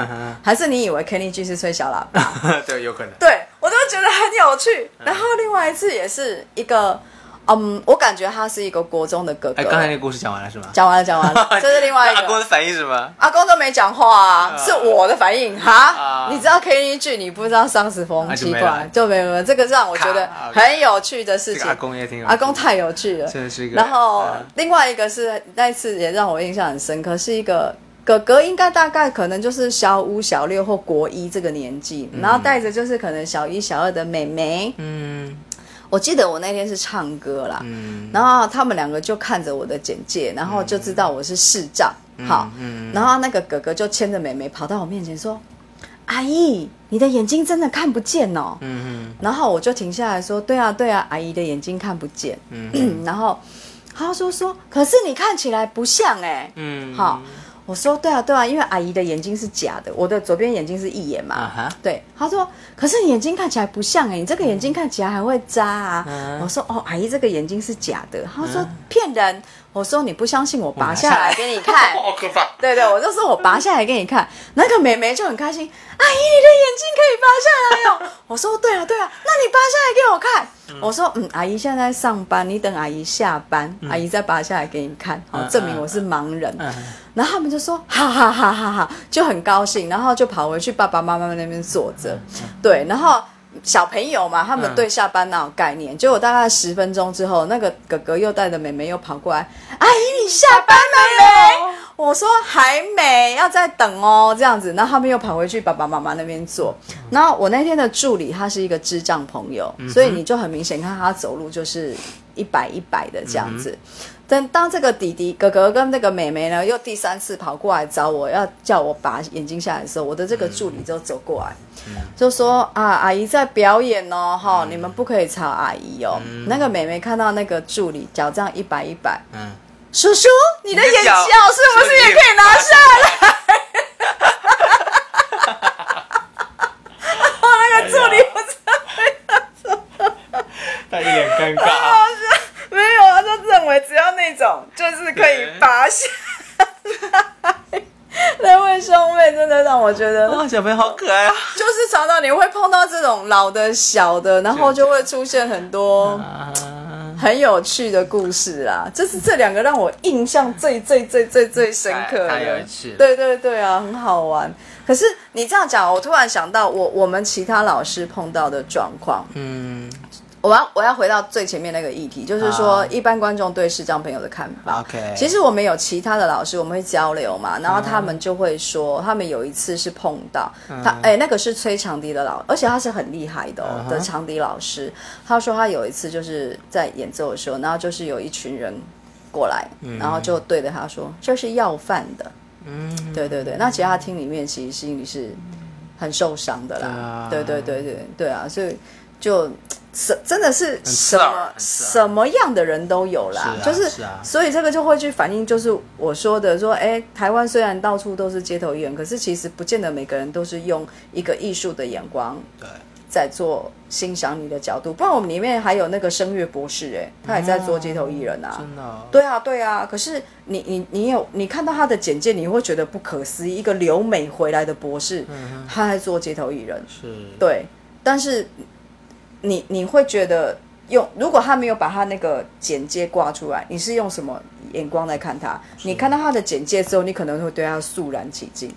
还是你以为 Kenny G 是吹小喇叭？对，有可能。对我都觉得很有趣。然后另外一次也是一个。嗯，我感觉他是一个国中的哥哥。哎，刚才那个故事讲完了是吗？讲完了，讲完了。这是另外一个。阿公的反应是什么？阿公都没讲话啊，是我的反应哈。你知道 K 一句你不知道丧尸风，奇怪，就没有。这个让我觉得很有趣的事情。阿公也挺。阿公太有趣了，真的是一个。然后另外一个是那一次也让我印象很深刻，是一个哥哥，应该大概可能就是小五、小六或国一这个年纪，然后带着就是可能小一、小二的妹妹，嗯。我记得我那天是唱歌啦，然后他们两个就看着我的简介，然后就知道我是视障，好，然后那个哥哥就牵着妹妹跑到我面前说：“阿姨，你的眼睛真的看不见哦。”嗯然后我就停下来说：“对啊，对啊，阿姨的眼睛看不见。”嗯然后他说：“说可是你看起来不像哎。”嗯好。我说对啊对啊，因为阿姨的眼睛是假的，我的左边眼睛是一眼嘛。对，他说，可是眼睛看起来不像哎，你这个眼睛看起来还会扎啊。我说哦，阿姨这个眼睛是假的。他说骗人。我说你不相信我拔下来给你 看。好可怕。对对，我就说我拔下来给你看。那个美眉就很开心，阿姨你的眼睛可以拔下来哦。我说对啊对啊，那你拔下来给我看。我说嗯，阿姨现在上班，你等阿姨下班，阿姨再拔下来给你看，好证明我是盲人。然后他们就说哈哈哈哈哈，就很高兴，然后就跑回去爸爸妈妈那边坐着。对，然后小朋友嘛，他们对下班那种概念。结果大概十分钟之后，那个哥哥又带着妹妹又跑过来，阿姨你下班了没？我说还没，要再等哦，这样子。然后他们又跑回去爸爸妈妈那边坐。然后我那天的助理他是一个智障朋友，所以你就很明显看他走路就是一摆一摆的这样子。等当这个弟弟哥哥跟那个妹妹呢，又第三次跑过来找我要叫我拔眼睛下来的时候，我的这个助理就走过来，就说啊，阿姨在表演哦，哈，你们不可以吵阿姨哦。那个妹妹看到那个助理脚这样一摆一摆，嗯，叔叔，你的眼角是不是也可以拿下来？那个助理不知道，他一脸尴尬。认为只要那种就是可以拔下，那位兄妹真的让我觉得哇，小朋友好可爱啊！就是常常你会碰到这种老的、小的，然后就会出现很多很有趣的故事啊。这是这两个让我印象最最最最最深刻的，对对对啊，很好玩。可是你这样讲，我突然想到我我们其他老师碰到的状况，嗯。我要我要回到最前面那个议题，就是说一般观众对视障朋友的看法。OK，其实我们有其他的老师，我们会交流嘛，然后他们就会说，他们有一次是碰到他，哎，那个是吹长笛的老，而且他是很厉害的的长笛老师。他说他有一次就是在演奏的时候，然后就是有一群人过来，然后就对着他说：“这是要饭的。”嗯，对对对。那其实他听里面其实心里是很受伤的啦。对对对对对啊，所以就。什真的是什么什么样的人都有啦，就是所以这个就会去反映，就是我说的说，哎，台湾虽然到处都是街头艺人，可是其实不见得每个人都是用一个艺术的眼光对在做欣赏你的角度。不然我们里面还有那个声乐博士，哎，他也在做街头艺人啊，真的，对啊对啊。可是你你你有你看到他的简介，你会觉得不可思议，一个留美回来的博士，他在做街头艺人，是，对，但是。你你会觉得用，如果他没有把他那个简介挂出来，你是用什么眼光来看他？你看到他的简介之后，你可能会对他肃然起敬。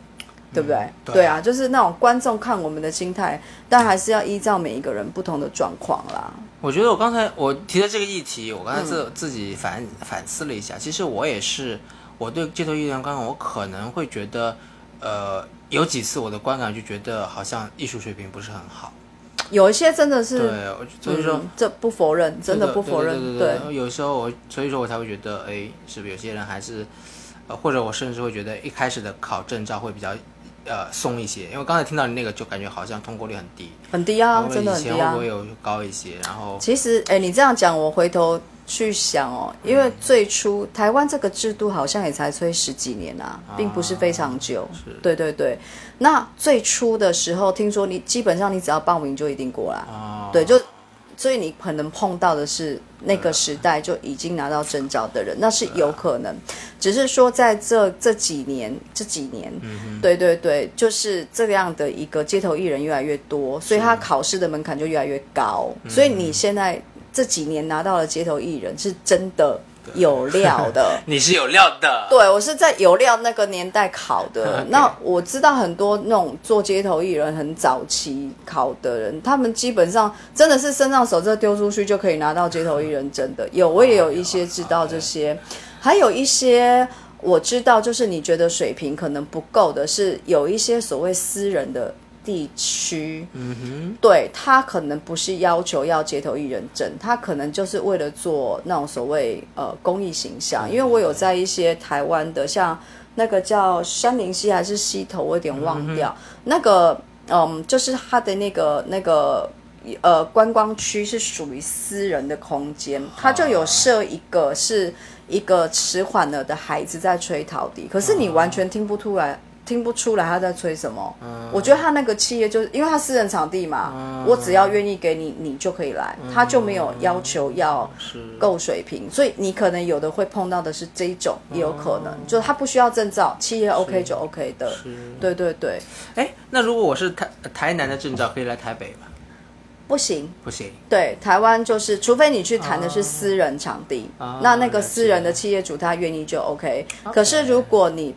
对不对？对啊，就是那种观众看我们的心态，但还是要依照每一个人不同的状况啦。我觉得我刚才我提的这个议题，我刚才自自己反反思了一下，其实我也是，我对街头艺人观感，我可能会觉得，呃，有几次我的观感就觉得好像艺术水平不是很好。有一些真的是，对，所以说这不否认，真的不否认。对，有时候我所以说我才会觉得，哎，是不是有些人还是，呃，或者我甚至会觉得一开始的考证照会比较。呃，松一些，因为刚才听到你那个，就感觉好像通过率很低，很低啊，真的很低啊。会不会有高一些？然后，其实，哎，你这样讲，我回头去想哦，因为最初台湾这个制度好像也才吹十几年啊，并不是非常久。对对对。那最初的时候，听说你基本上你只要报名就一定过来，对，就。所以你可能碰到的是那个时代就已经拿到证照的人，那是有可能。只是说在这这几年，这几年，对对对，就是这样的一个街头艺人越来越多，所以他考试的门槛就越来越高。所以你现在这几年拿到了街头艺人，是真的。有料的，你是有料的。对，我是在有料那个年代考的。那我知道很多那种做街头艺人很早期考的人，他们基本上真的是身上手这丢出去就可以拿到街头艺人真的。有，我也有一些知道这些，还有一些我知道，就是你觉得水平可能不够的，是有一些所谓私人的。地区，嗯哼，对他可能不是要求要街头艺人证，他可能就是为了做那种所谓呃公益形象。因为我有在一些台湾的，像那个叫山林溪还是溪头，我有点忘掉。那个嗯，就是他的那个那个呃观光区是属于私人的空间，他就有设一个是一个迟缓了的孩子在吹陶笛，可是你完全听不出来。听不出来他在吹什么，我觉得他那个企业就是因为他私人场地嘛，我只要愿意给你，你就可以来，他就没有要求要够水平，所以你可能有的会碰到的是这一种，也有可能，就他不需要证照，企业 OK 就 OK 的，对对对。哎，那如果我是台台南的证照，可以来台北吗？不行，不行。对，台湾就是，除非你去谈的是私人场地，那那个私人的企业主他愿意就 OK。可是如果你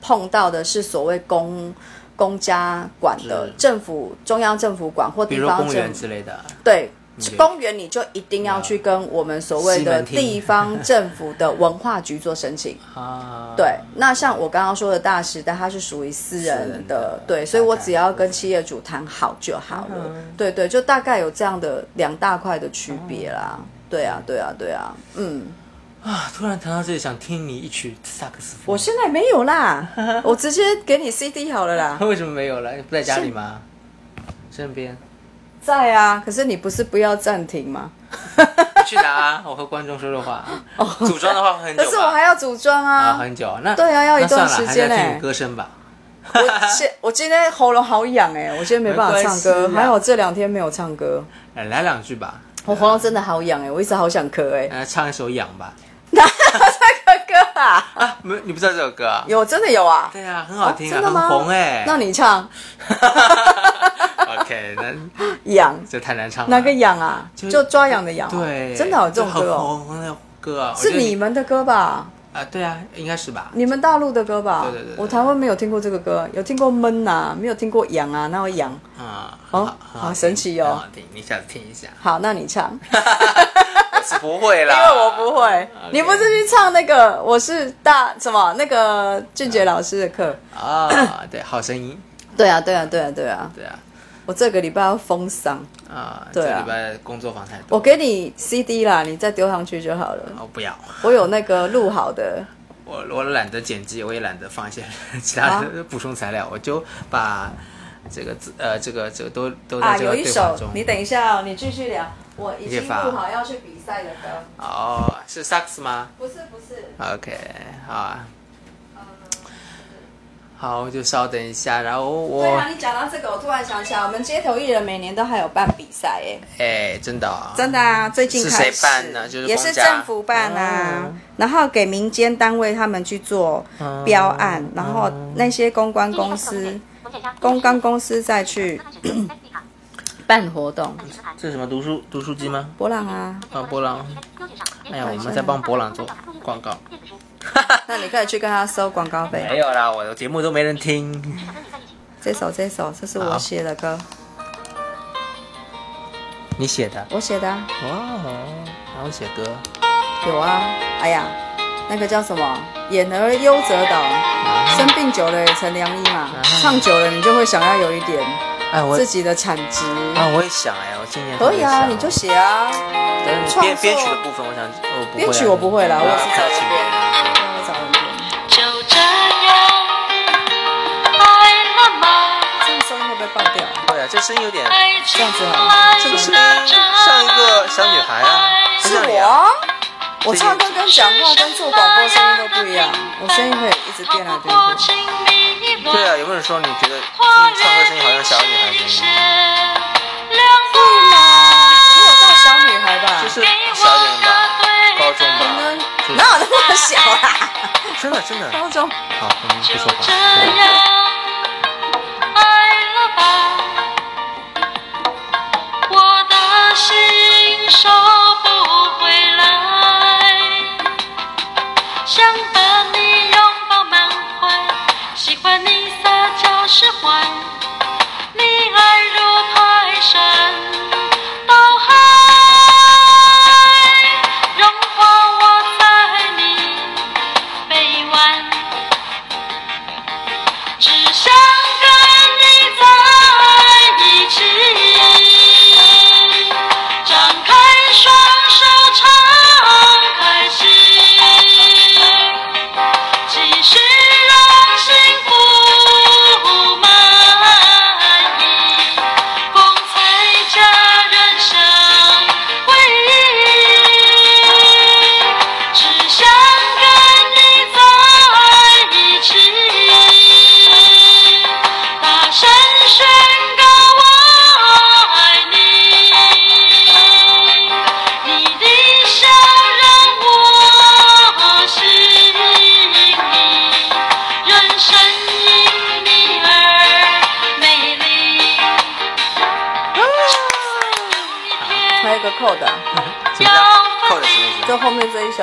碰到的是所谓公公家管的政府中央政府管或地方公园之类的，对公园你就一定要去跟我们所谓的地方政府的文化局做申请。啊。对，那像我刚刚说的大时代，它是属于私人的，对，所以我只要跟企业主谈好就好了。对对，就大概有这样的两大块的区别啦。对啊，对啊，对啊，嗯。啊！突然谈到这里，想听你一曲萨克斯风。我现在没有啦，我直接给你 CD 好了啦。为什么没有了？不在家里吗？身边。在啊，可是你不是不要暂停吗？去哪？我和观众说说话。组装的话很久。可是我还要组装啊。很久。那对啊，要一段时间呢。听歌声吧。我现我今天喉咙好痒哎，我今天没办法唱歌。还好这两天没有唱歌。来来两句吧。我喉咙真的好痒哎，我一直好想咳哎。来唱一首《痒》吧。哪有这个歌啊？啊，没，你不知道这首歌啊？有，真的有啊。对啊，很好听啊，很红哎。那你唱。OK，那 痒这太难唱了。哪个痒啊？就抓痒的痒。对，真的有这种歌哦。红的歌啊，是你们的歌吧？啊，对啊，应该是吧。你们大陆的歌吧？对对对。我台湾没有听过这个歌，有听过闷呐，没有听过痒啊，那有痒啊。哦，好神奇哦。好听，你下次听一下。好，那你唱。不会啦，因为我不会。你不是去唱那个？我是大什么？那个俊杰老师的课啊？对，好声音。对啊，对啊，对啊，对啊，对啊。我这个礼拜要封嗓啊。对啊。礼拜工作坊太多。我给你 CD 啦，你再丢上去就好了。我，不要。我有那个录好的。我我懒得剪辑，我也懒得放一些 其他的补充材料，我就把这个字呃，这个这个都都在这个对话中。你等一下哦，你继续聊。我已经录好要去比赛的歌。哦，是萨克斯吗？不是不是。OK，好啊。好，就稍等一下，然后我。对啊，你讲到这个，我突然想起来，我们街头艺人每年都还有办比赛哎。哎，真的。真的啊，最近是谁办呢？就是也是政府办啊，然后给民间单位他们去做标案，然后那些公关公司、公关公司再去。办活动，这是什么读书读书机吗？博朗啊，啊，博朗。哎呀，我们在帮博朗做广告。那你可以去跟他收广告费。没有啦，我的节目都没人听。这首这首，这是我写的歌。你写的？我写的。哇，还会写歌？有啊。哎呀，那个叫什么？演而优则导。生病久了也成良医嘛。唱久了，你就会想要有一点哎，我自己的产值。啊，我也想哎，我今年可以啊，你就写啊。编编曲的部分，我想我不会。编曲我不会啦，我是找请别人。我找人编。就这样，爱了吗？这个声音会不会爆掉？对啊，这声音有点这样子啊。这个声音像一个小女孩啊。是我。我唱歌跟讲话跟做广播声音都不一样，我声音会一直变来变去。对啊，有没有人说你觉得唱歌声音好像小女孩声音？会吗？没有到小女孩吧？就是小一点吧，高中吧。哪有那么小啊？真的真的。高中。好，我们不说话。释怀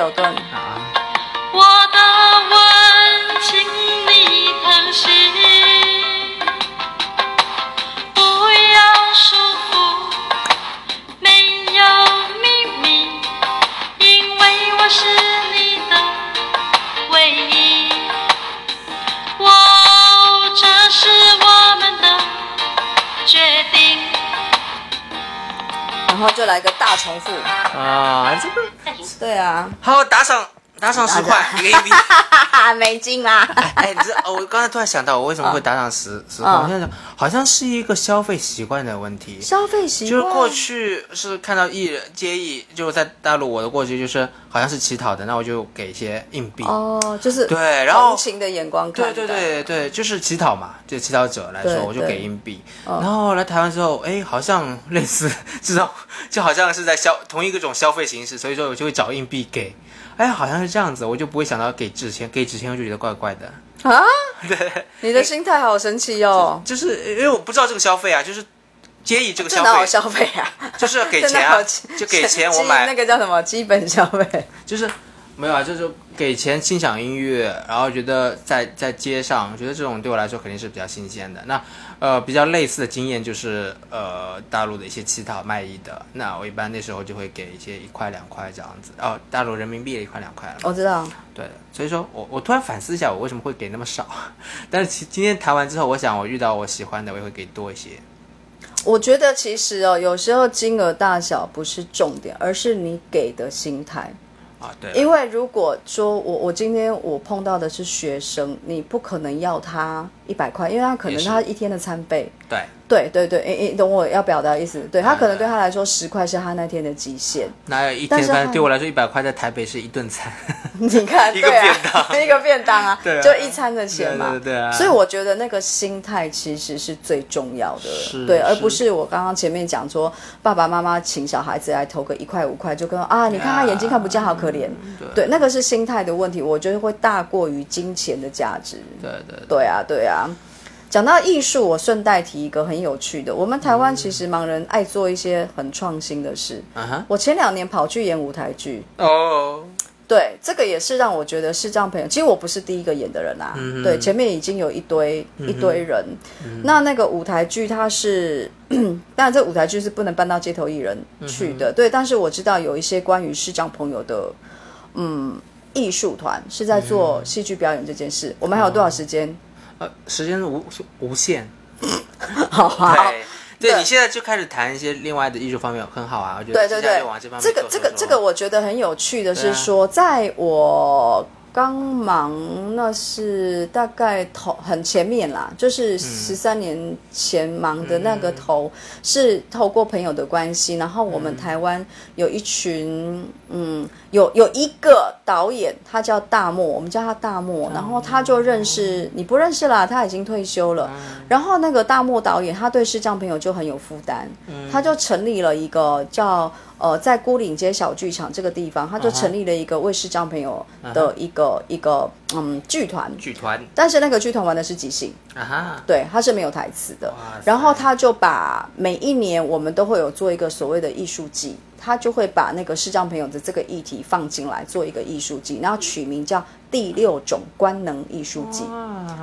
我的吻，请你疼惜，不要束缚，没有秘密，因为我是你的唯一。哦，这是我们的决定。然后就来个大重复。啊，这个。对啊，好打赏。打赏十块一个硬币，美金吗？哎，你知道我刚才突然想到，我为什么会打赏十十块？我现在想，好像是一个消费习惯的问题。消费习惯就是过去是看到艺人接艺，就在大陆，我的过去就是好像是乞讨的，那我就给一些硬币。哦，就是对，然后同情的眼光看。对对对对，就是乞讨嘛，就乞讨者来说，我就给硬币。然后来台湾之后，哎，好像类似 这种，就好像是在消同一个种消费形式，所以说我就会找硬币给。哎，好像是这样子，我就不会想到给纸钱，给纸钱我就觉得怪怪的啊。对，你的心态好神奇哦。就是因为我不知道这个消费啊，就是介意这个消费。消费啊？就是给钱啊，就给钱我买那个叫什么基本消费？就是。没有啊，就是给钱欣赏音乐，然后觉得在在街上，觉得这种对我来说肯定是比较新鲜的。那呃，比较类似的经验就是呃，大陆的一些乞讨卖艺的，那我一般那时候就会给一些一块两块这样子。哦，大陆人民币一块两块。我知道。对，所以说我我突然反思一下，我为什么会给那么少？但是今今天谈完之后，我想我遇到我喜欢的，我也会给多一些。我觉得其实哦，有时候金额大小不是重点，而是你给的心态。啊，对，因为如果说我我今天我碰到的是学生，你不可能要他一百块，因为他可能他一天的餐费。对。对对对，诶诶，懂我要表达意思？对他可能对他来说十块是他那天的极限。哪有一天饭？对我来说一百块在台北是一顿餐。你看，一个便当，一个便当啊，对就一餐的钱嘛。对对啊。所以我觉得那个心态其实是最重要的，对，而不是我刚刚前面讲说爸爸妈妈请小孩子来投个一块五块，就跟啊，你看他眼睛看不见，好可怜。对，那个是心态的问题，我觉得会大过于金钱的价值。对对。对啊，对啊。讲到艺术，我顺带提一个很有趣的，我们台湾其实盲人爱做一些很创新的事。我前两年跑去演舞台剧，哦，对，这个也是让我觉得视障朋友，其实我不是第一个演的人啦、对，前面已经有一堆、一堆人。那那个舞台剧它是，当然这舞台剧是不能搬到街头艺人去的，对。但是我知道有一些关于视障朋友的，嗯，艺术团是在做戏剧表演这件事。我们还有多少时间？呃，时间无无限。好啊。对，对对你现在就开始谈一些另外的艺术方面，很好刚忙，那是大概头很前面啦，就是十三年前忙的那个头，是透过朋友的关系，然后我们台湾有一群，嗯，有有一个导演，他叫大漠，我们叫他大漠，然后他就认识你不认识啦，他已经退休了，然后那个大漠导演，他对视障朋友就很有负担，他就成立了一个叫呃，在孤岭街小剧场这个地方，他就成立了一个为视障朋友的一个、一个嗯剧团，剧团但是那个剧团玩的是即兴，啊哈，对，它是没有台词的。然后他就把每一年我们都会有做一个所谓的艺术季，他就会把那个视障朋友的这个议题放进来做一个艺术季，然后取名叫第六种官能艺术季。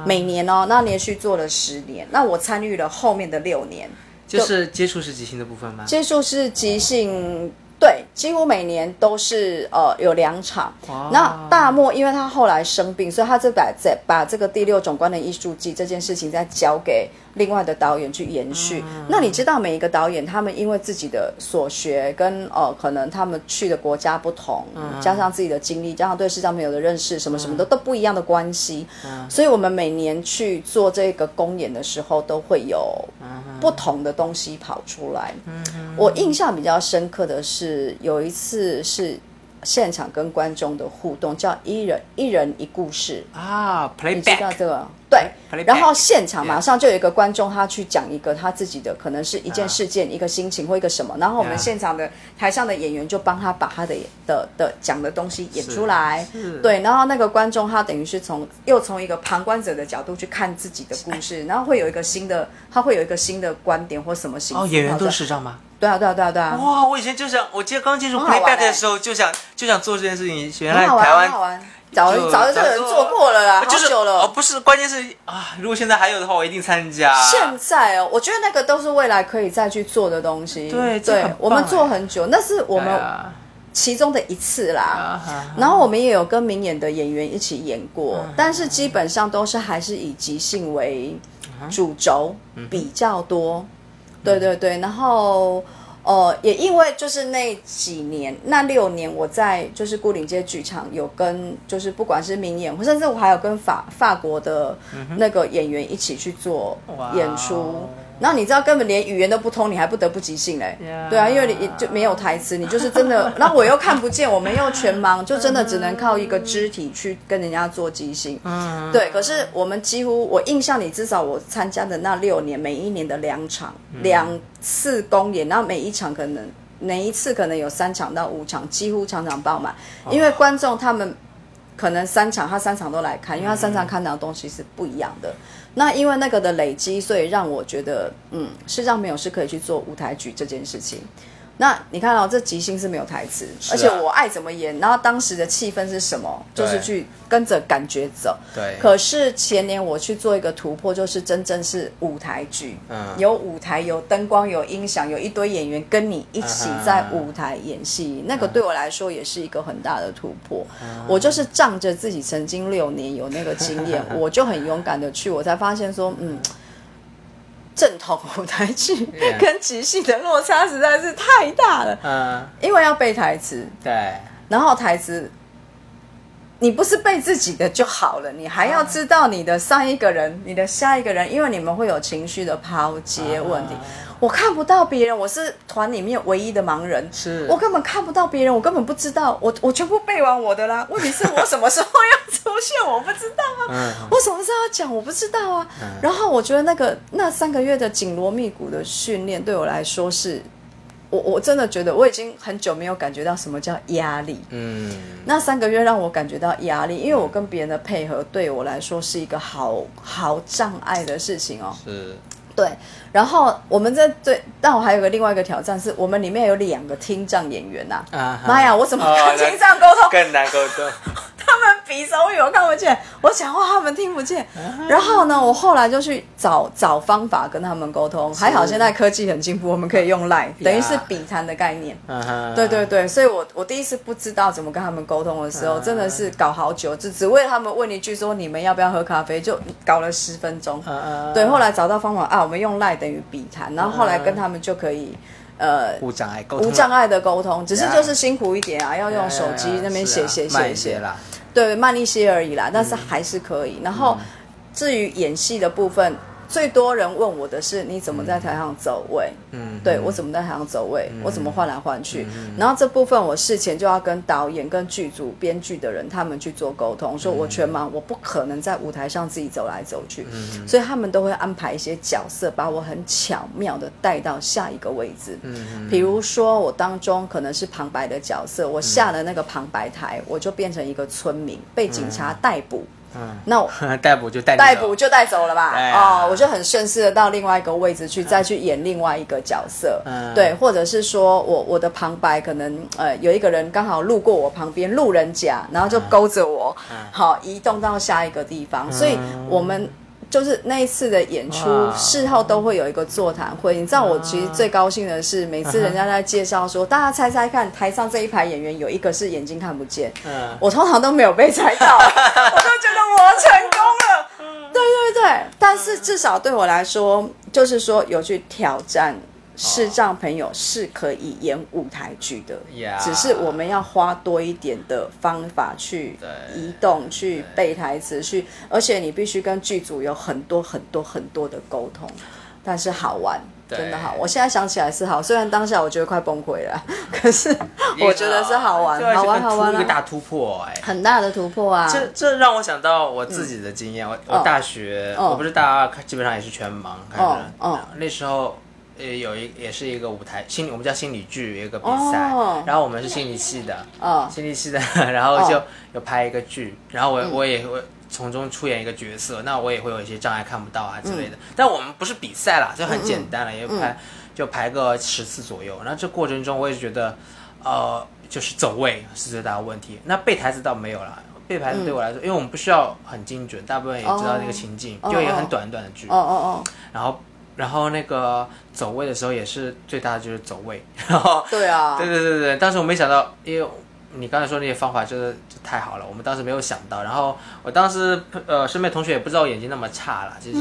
每年哦，那连续做了十年，那我参与了后面的六年。就是接触是即兴的部分吗？接触是即兴，对，几乎每年都是呃有两场。那大漠因为他后来生病，所以他就把在把这个第六种观的艺术季这件事情再交给另外的导演去延续。那你知道每一个导演他们因为自己的所学跟呃可能他们去的国家不同，加上自己的经历，加上对视障朋友的认识，什么什么的都不一样的关系，所以我们每年去做这个公演的时候，都会有不同的东西跑出来。我印象比较深刻的是有一次是现场跟观众的互动，叫一人一人一故事。啊你知道这个？对。然后现场马上就有一个观众，他去讲一个他自己的，可能是一件事件、一个心情或一个什么，然后我们现场的台上的演员就帮他把他的的的讲的东西演出来。是，对，然后那个观众他等于是从又从一个旁观者的角度去看自己的故事，然后会有一个新的，他会有一个新的观点或什么形哦，演员都是这样吗？对啊，对啊，对啊，对啊，哇，我以前就想，我记得刚接触很好玩 playback 欸的时候，就想就想做这件事情。原来台湾。早就早就这个人做过了啦，好就是久了。哦，不是，关键是啊，如果现在还有的话，我一定参加。现在哦，我觉得那个都是未来可以再去做的东西。对对我们做很久，那是我们其中的一次啦。啊然后我们也有跟明演的演员一起演过，嗯但是基本上都是还是以即兴为嗯主轴比较多。对对对，然后。呃，也因为就是那几年，那六年我在就是固岭街剧场有跟就是不管是名演，甚至我还有跟法法国的那个演员一起去做演出。然后你知道根本连语言都不通，你还不得不即兴嘞 Yeah 对啊，因为你就没有台词，你就是真的。然后我又看不见，我们又全盲，就真的只能靠一个肢体去跟人家做即兴。嗯，对。可是我们几乎，我印象里至少我参加的那六年，每一年的两场、两次公演，然后每一场可能每一次可能有三场到五场，几乎场场爆满，因为观众他们。可能三场，他三场都来看，因为他三场看到的东西是不一样的。那因为那个的累积，所以让我觉得，嗯，世上没有是可以去做舞台剧这件事情。那你看哦，这即兴是没有台词，而且我爱怎么演，然后当时的气氛是什么，就是去跟着感觉走。对，可是前年我去做一个突破，就是真正是舞台剧，嗯有舞台、有灯光、有音响，有一堆演员跟你一起在舞台演戏，那个对我来说也是一个很大的突破。我就是仗着自己曾经六年有那个经验，我就很勇敢的去，我才发现说，嗯。正统舞台剧跟即兴的落差实在是太大了，嗯，因为要背台词，对，然后台词，你不是背自己的就好了，你还要知道你的上一个人、你的下一个人，因为你们会有情绪的抛接问题。我看不到别人，我是团里面唯一的盲人，是我根本看不到别人，我根本不知道，我我全部背完我的啦。问题是我什么时候要出现，我不知道啊。嗯我什么时候要讲，我不知道啊。然后我觉得那个那三个月的紧锣密鼓的训练，对我来说是我我真的觉得我已经很久没有感觉到什么叫压力。嗯，那三个月让我感觉到压力，因为我跟别人的配合对我来说是一个好好障碍的事情哦。是对，然后我们在对，但我还有个另外一个挑战是，我们里面有两个听障演员呐、啊哈妈呀，我怎么哦跟听障沟通？更难沟通。他们比手语我看不见，我讲话他们听不见。然后呢，我后来就去找找方法跟他们沟通。还好现在科技很进步，我们可以用 Line，等于是笔谈的概念。对对对，所以我我第一次不知道怎么跟他们沟通的时候，真的是搞好久，只只为他们问一句说你们要不要喝咖啡，就搞了十分钟。对，后来找到方法啊，我们用 Line 等于笔谈，然后后来跟他们就可以。呃，无障碍沟通，无障碍的沟通，只是就是辛苦一点啊，要用手机那边写写慢写写，啦。对，慢一些而已啦，但是还是可以。然后至于演戏的部分，最多人问我的是你怎么在台上走位？嗯，对我怎么在台上走位，我怎么换来换去。然后这部分我事前就要跟导演、跟剧组、编剧的人他们去做沟通，说我全盲，我不可能在舞台上自己走来走去，所以他们都会安排一些角色，把我很巧妙的带到下一个位置。嗯比如说我当中可能是旁白的角色，我下了那个旁白台，我就变成一个村民，被警察逮捕。嗯，那我 逮捕就逮捕就带走了吧？啊哦，我就很顺势的到另外一个位置去，再去演另外一个角色。嗯。对，或者是说我我的旁白可能呃有一个人刚好路过我旁边，路人甲，然后就勾着我，嗯。好移动到下一个地方，所以我们。就是那一次的演出，事后都会有一个座谈会。你知道，我其实最高兴的是，每次人家在介绍说，大家猜猜看，台上这一排演员有一个是眼睛看不见，嗯，我通常都没有被猜到，我就觉得我成功了。对对对，但是至少对我来说，就是说有去挑战。视障朋友是可以演舞台剧的 Yeah 只是我们要花多一点的方法去移动、去背台词、去，而且你必须跟剧组有很多很多很多的沟通，但是好玩，真的好。我现在想起来是好，虽然当下我觉得快崩溃了，可是我觉得是好玩，好玩，好玩啊！一个大突破哎。很大的突破啊！这这让我想到我自己的经验，我我大学嗯我不是大二，基本上也是全盲开始那时候。呃，有一也是一个舞台心理，我们叫心理剧，有一个比赛，哦然后我们是心理系的，嗯心理系的，然后就哦有拍一个剧，然后我我也会从中出演一个角色，那我也会有一些障碍看不到啊之类的，但我们不是比赛啦，就很简单了，也拍就排个十次左右，那这过程中我也觉得，呃，就是走位是最大的问题，那背台词倒没有啦。背台词对我来说，因为我们不需要很精准，大部分也知道那个情境，哦就一个很短短的剧。哦哦哦然后，然后那个走位的时候也是最大的就是走位，然后哦，对啊，对对对对，当时我没想到，因为你刚才说那些方法就是就太好了，我们当时没有想到。然后我当时呃，身边同学也不知道我眼睛那么差了，其实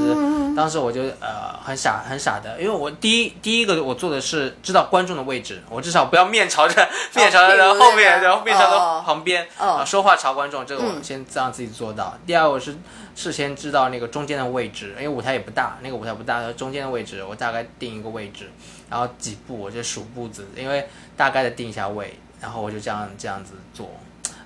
当时我就呃很傻很傻的，因为我第一第一个我做的是知道观众的位置，我至少不要面朝着 面朝着后面，那个然后面朝着哦旁边哦啊说话朝观众，这个我嗯先让自己做到。第二，我是事先知道那个中间的位置，因为舞台也不大，那个舞台不大，中间的位置我大概定一个位置，然后几步我就数步子，因为大概的定一下位，然后我就这样这样子做，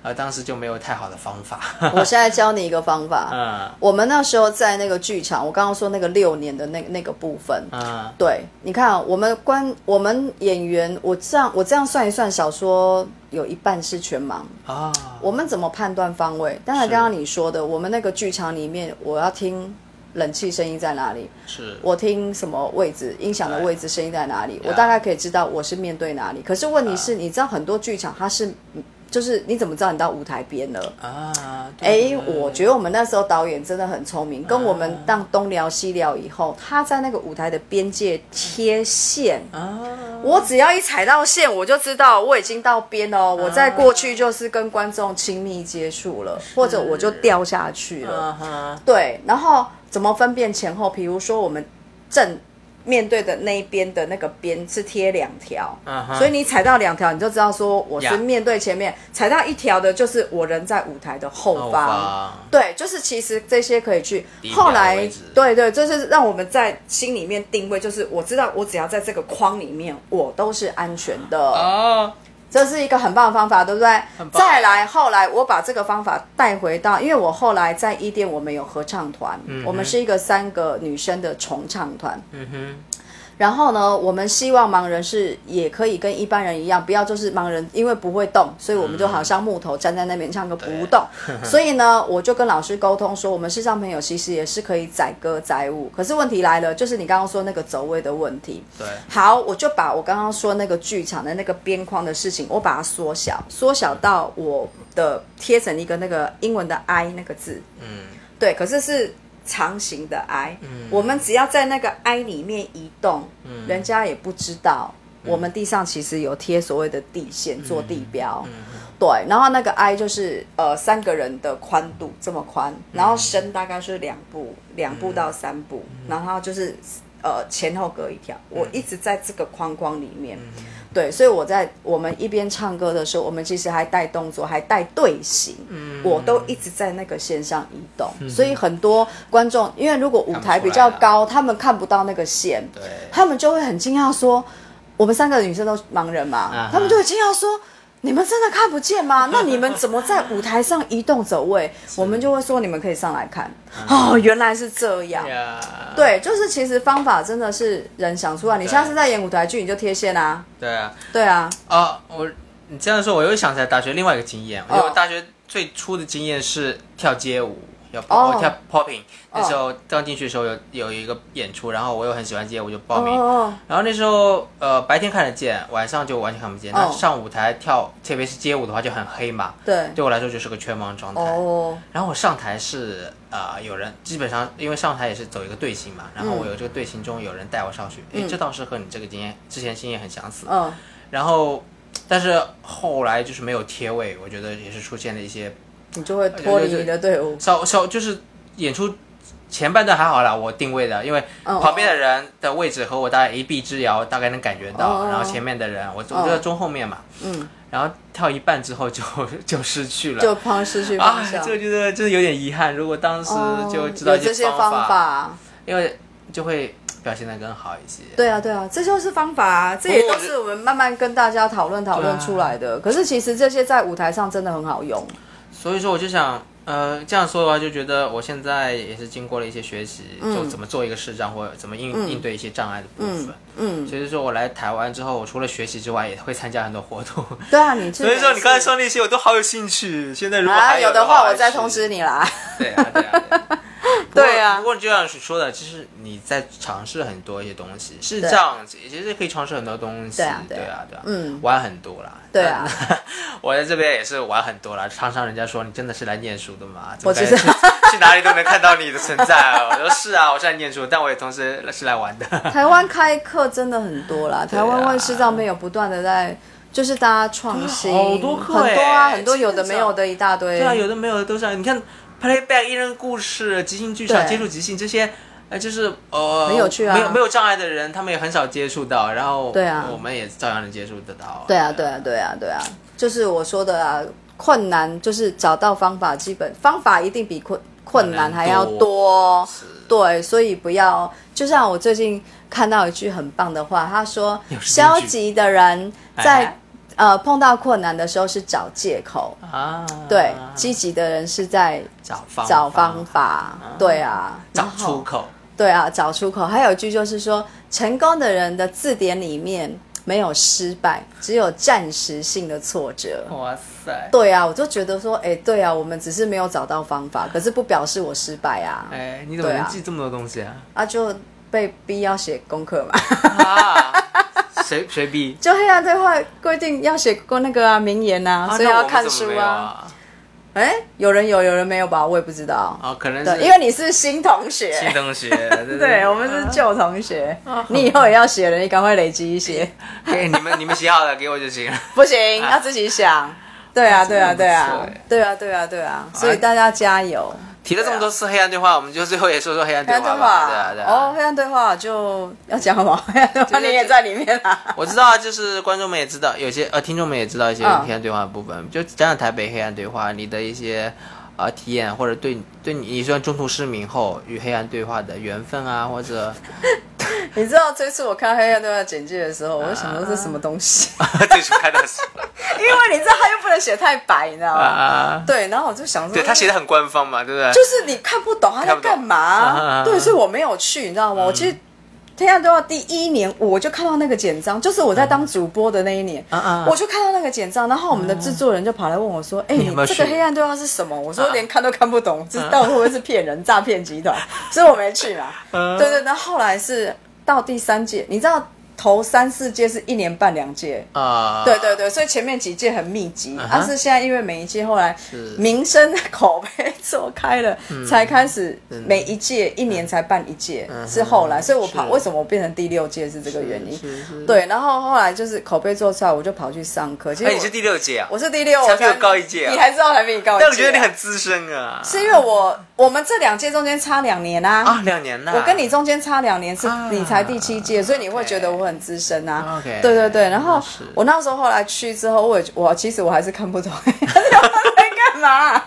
呃，当时就没有太好的方法，我现在教你一个方法。嗯我们那时候在那个剧场，我刚刚说那个六年的那那个部分，嗯对，你看啊我们观我们演员，我这样我这样算一算，小说有一半是全盲。啊，我们怎么判断方位？当然，是刚刚你说的，我们那个剧场里面，我要听冷气声音在哪里，是我听什么位置，音响的位置声音在哪里，我大概可以知道我是面对哪里。可是问题是，你知道很多剧场它是，就是你怎么知道你到舞台边了？啊，哎、对我觉得我们那时候导演真的很聪明，跟我们当东聊西聊以后，他在那个舞台的边界贴线。啊，我只要一踩到线，我就知道我已经到边哦。我再过去就是跟观众亲密接触了，或者我就掉下去了。对，然后怎么分辨前后？比如说我们正面对的那一边的那个边是贴两条，所以你踩到两条，你就知道说我是面对前面；踩到一条的，就是我人在舞台的后后方。方对，就是其实这些可以去后来对对，就是让我们在心里面定位，就是我知道我只要在这个框里面，我都是安全的。哦，这是一个很棒的方法，对不对？再来，后来我把这个方法带回到，因为我后来在一店我们有合唱团，我们是一个三个女生的重唱团。嗯哼，然后呢，我们希望盲人是也可以跟一般人一样，不要就是盲人因为不会动，所以我们就好像木头站在那边唱歌不动。所以呢，我就跟老师沟通说，我们视障朋友其实也是可以载歌载舞。可是问题来了，就是你刚刚说那个走位的问题。对，好，我就把我刚刚说那个剧场的那个边框的事情，我把它缩小，缩小到我的贴成一个那个英文的 I 那个字。嗯，对，可是是长形的 I，、我们只要在那个 I 里面移动，人家也不知道。我们地上其实有贴所谓的地线做地标，对，然后那个 I 就是呃三个人的宽度这么宽，然后深大概是两步，两步到三步，然后就是呃前后隔一条，我一直在这个框框里面，对，所以我在我们一边唱歌的时候，我们其实还带动作，还带队形，嗯。我都一直在那个线上移动，所以很多观众，因为如果舞台比较高，他们看不到那个线，对，他们就会很惊讶说，我们三个女生都是盲人嘛，啊他们就会惊讶说。你们真的看不见吗？那你们怎么在舞台上移动走位？我们就会说你们可以上来看。哦，原来是这样。呀，对，就是其实方法真的是人想出来。你下次在演舞台剧，你就贴线啊。对啊，对啊，啊，我你这样说，我又想起来大学另外一个经验，因为我哦大学最初的经验是跳街舞，要哦。我跳 popping，那时候刚进去的时候有有一个演出，然后我又很喜欢街舞，就报名。哦，然后那时候呃白天看得见，晚上就完全看不见。那哦上舞台跳，特别是街舞的话就很黑嘛，对，对我来说就是个全盲状态。哦，然后我上台是呃有人基本上因为上台也是走一个队形嘛，然后我有这个队形中有人带我上去，诶，这倒是和你这个经验之前经验很相似。嗯，然后但是后来就是没有贴位，我觉得也是出现了一些你就会脱离你的队伍。稍稍就是演出前半段还好啦，我定位的，因为嗯旁边的人的位置和我大概一臂之遥，大概能感觉到。哦然后前面的人，我我就在中后面嘛，嗯，然后跳一半之后就就失去了。就方失去啊方，向。这个觉得真的有点遗憾。如果当时哦就知道这些方方法。因为就会表现的更好一些。对啊，对啊，这就是方法啊，这也都是我们慢慢跟大家讨论讨论出来的。可是其实这些在舞台上真的很好用。所以说我就想，呃，这样说的话，就觉得我现在也是经过了一些学习，就怎么做一个视障，或者怎么应、应对一些障碍的部分。嗯，所以说我来台湾之后，我除了学习之外，也会参加很多活动。对啊，你 所以说你刚才说那些，我都好有兴趣。现在如果还有的有话我再通知你啦。对啊，对啊。对啊 对啊不过就像是说的，其实你在尝试很多一些东西，是这样子，其实可以尝试很多东西。对啊对啊嗯玩很多啦。对啊，我在这边也是玩很多啦。常常人家说你真的是来念书的吗？我知道感觉去 去哪里都能看到你的存在啊？我说是啊，我是来念书，但我也同时是来玩的。台湾开课真的很多啦，台湾为视上面有不断的在，就是大家创新，好多课很多啊，欸很多有的没有的一大堆。对啊，有的没有的都是。你看 playback 艺人故事、即兴剧场、接触即兴这些。呃，就是呃，很有趣啊。没有没有障碍的人，他们也很少接触到，然后对啊。我们也照样能接触得到。对啊，对啊，对啊，对啊，就是我说的啊，困难就是找到方法，基本方法一定比困困难还要多。对，所以不要，就像我最近看到一句很棒的话，他说又：“是消极的人哎在呃碰到困难的时候是找借口，啊，对，积极的人是在找方找方法，对啊，找出口。对啊，找出口。还有一句就是说，成功的人的字典里面没有失败，只有暂时性的挫折。哇塞！对啊，我就觉得说，哎，对啊，我们只是没有找到方法，可是不表示我失败啊，哎，你怎么能记这么多东西啊？啊，就被逼要写功课嘛。啊，谁谁逼？就黑暗对话规定要写过那个啊名言啊，所以要看书啊。啊。哎、有人有，有人没有吧？我也不知道。哦，可能对，是因为你是新同学，新同学，对对我们是旧同学，你以后也要写了，你赶快累积一些。给你们你们写好了给我就行了。不行，要自己想。对啊，对啊，对啊对啊，对啊，对啊，所以大家加油。提了这么多次黑暗对话，我们就最后也说说黑暗对对话吧。对啊，对啊。哦，黑暗对话就要讲吗？黑暗对话就是你也在里面啊。我知道啊，就是观众们也知道，有些呃听众们也知道一些嗯黑暗对话的部分，就讲讲台北黑暗对话，你的一些呃体验，或者对对你你说中途失明后与黑暗对话的缘分啊，或者 你知道这次我看黑暗对话简介的时候，我就想说这是什么东西，最初看到是 因为你知道他又不能写太白，你知道吗？啊，对，然后我就想说，对他写的很官方嘛，对不对？就是你看不懂他在干嘛啊。对，所以我没有去，你知道吗？我其实黑暗对话第一年，我就看到那个简章，就是我在当主播的那一年，啊啊我就看到那个简章，然后我们的制作人就跑来问我说：“哎、你你有没有去这个黑暗对话是什么？”我说连看都看不懂，这到底会不会是骗人、诈骗集团？所以我没去嘛。嗯对对，那后来是到第三届，你知道头三四届是一年半两届。啊，对对对，所以前面几届很密集，但是现在因为每一届后来是名声口碑做开了，才开始嗯每一届一年才办一届，嗯是后来，所以我跑为什么我变成第六届是这个原因。对，然后后来就是口碑做出来，我就跑去上课。你是第六届啊？我是第六，才比我才高一届啊你还知道还比你高一届啊？但我觉得你很资深啊。是因为我我们这两届中间差两年啊。啊，两年了。我跟你中间差两年，是啊你才第七届，所以你会觉得我很资深啊。OK 对对对，然后我那时候后来去之后，我我其实我还是看不懂 在干嘛。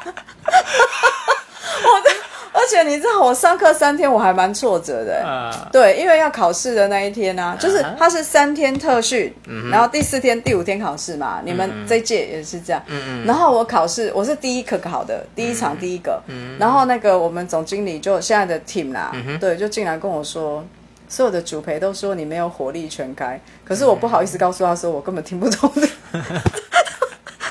我的，而且你知道，我上课三天我还蛮挫折的、啊，对，因为要考试的那一天呢、啊，就是啊它是三天特训，然后第四天、第五天考试嘛。你们这一届也是这样。嗯然后我考试，我是第一科考的，第一场第一个。然后那个我们总经理就现在的 team 啦，对，就进来跟我说。所有的主陪都说你没有火力全开，可是我不好意思告诉他说我根本听不懂的，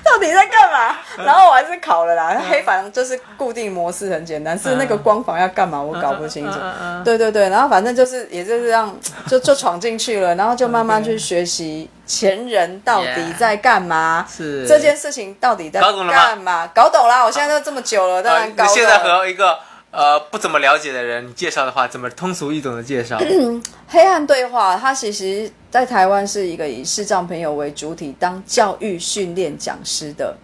到底在干嘛？然后我还是考了啦。黑房就是固定模式很简单，是那个光房要干嘛我搞不清楚。对对对，然后反正就是也就是这样，就就闯进去了，然后就慢慢去学习前人到底在干嘛，是这件事情到底在搞懂了吗干嘛？搞懂啦！我现在都这么久了，当呃然搞懂。你现在和一个呃不怎么了解的人你介绍的话，怎么通俗易懂的介绍？黑暗对话，它其实在台湾是一个以视障朋友为主体当教育训练讲师的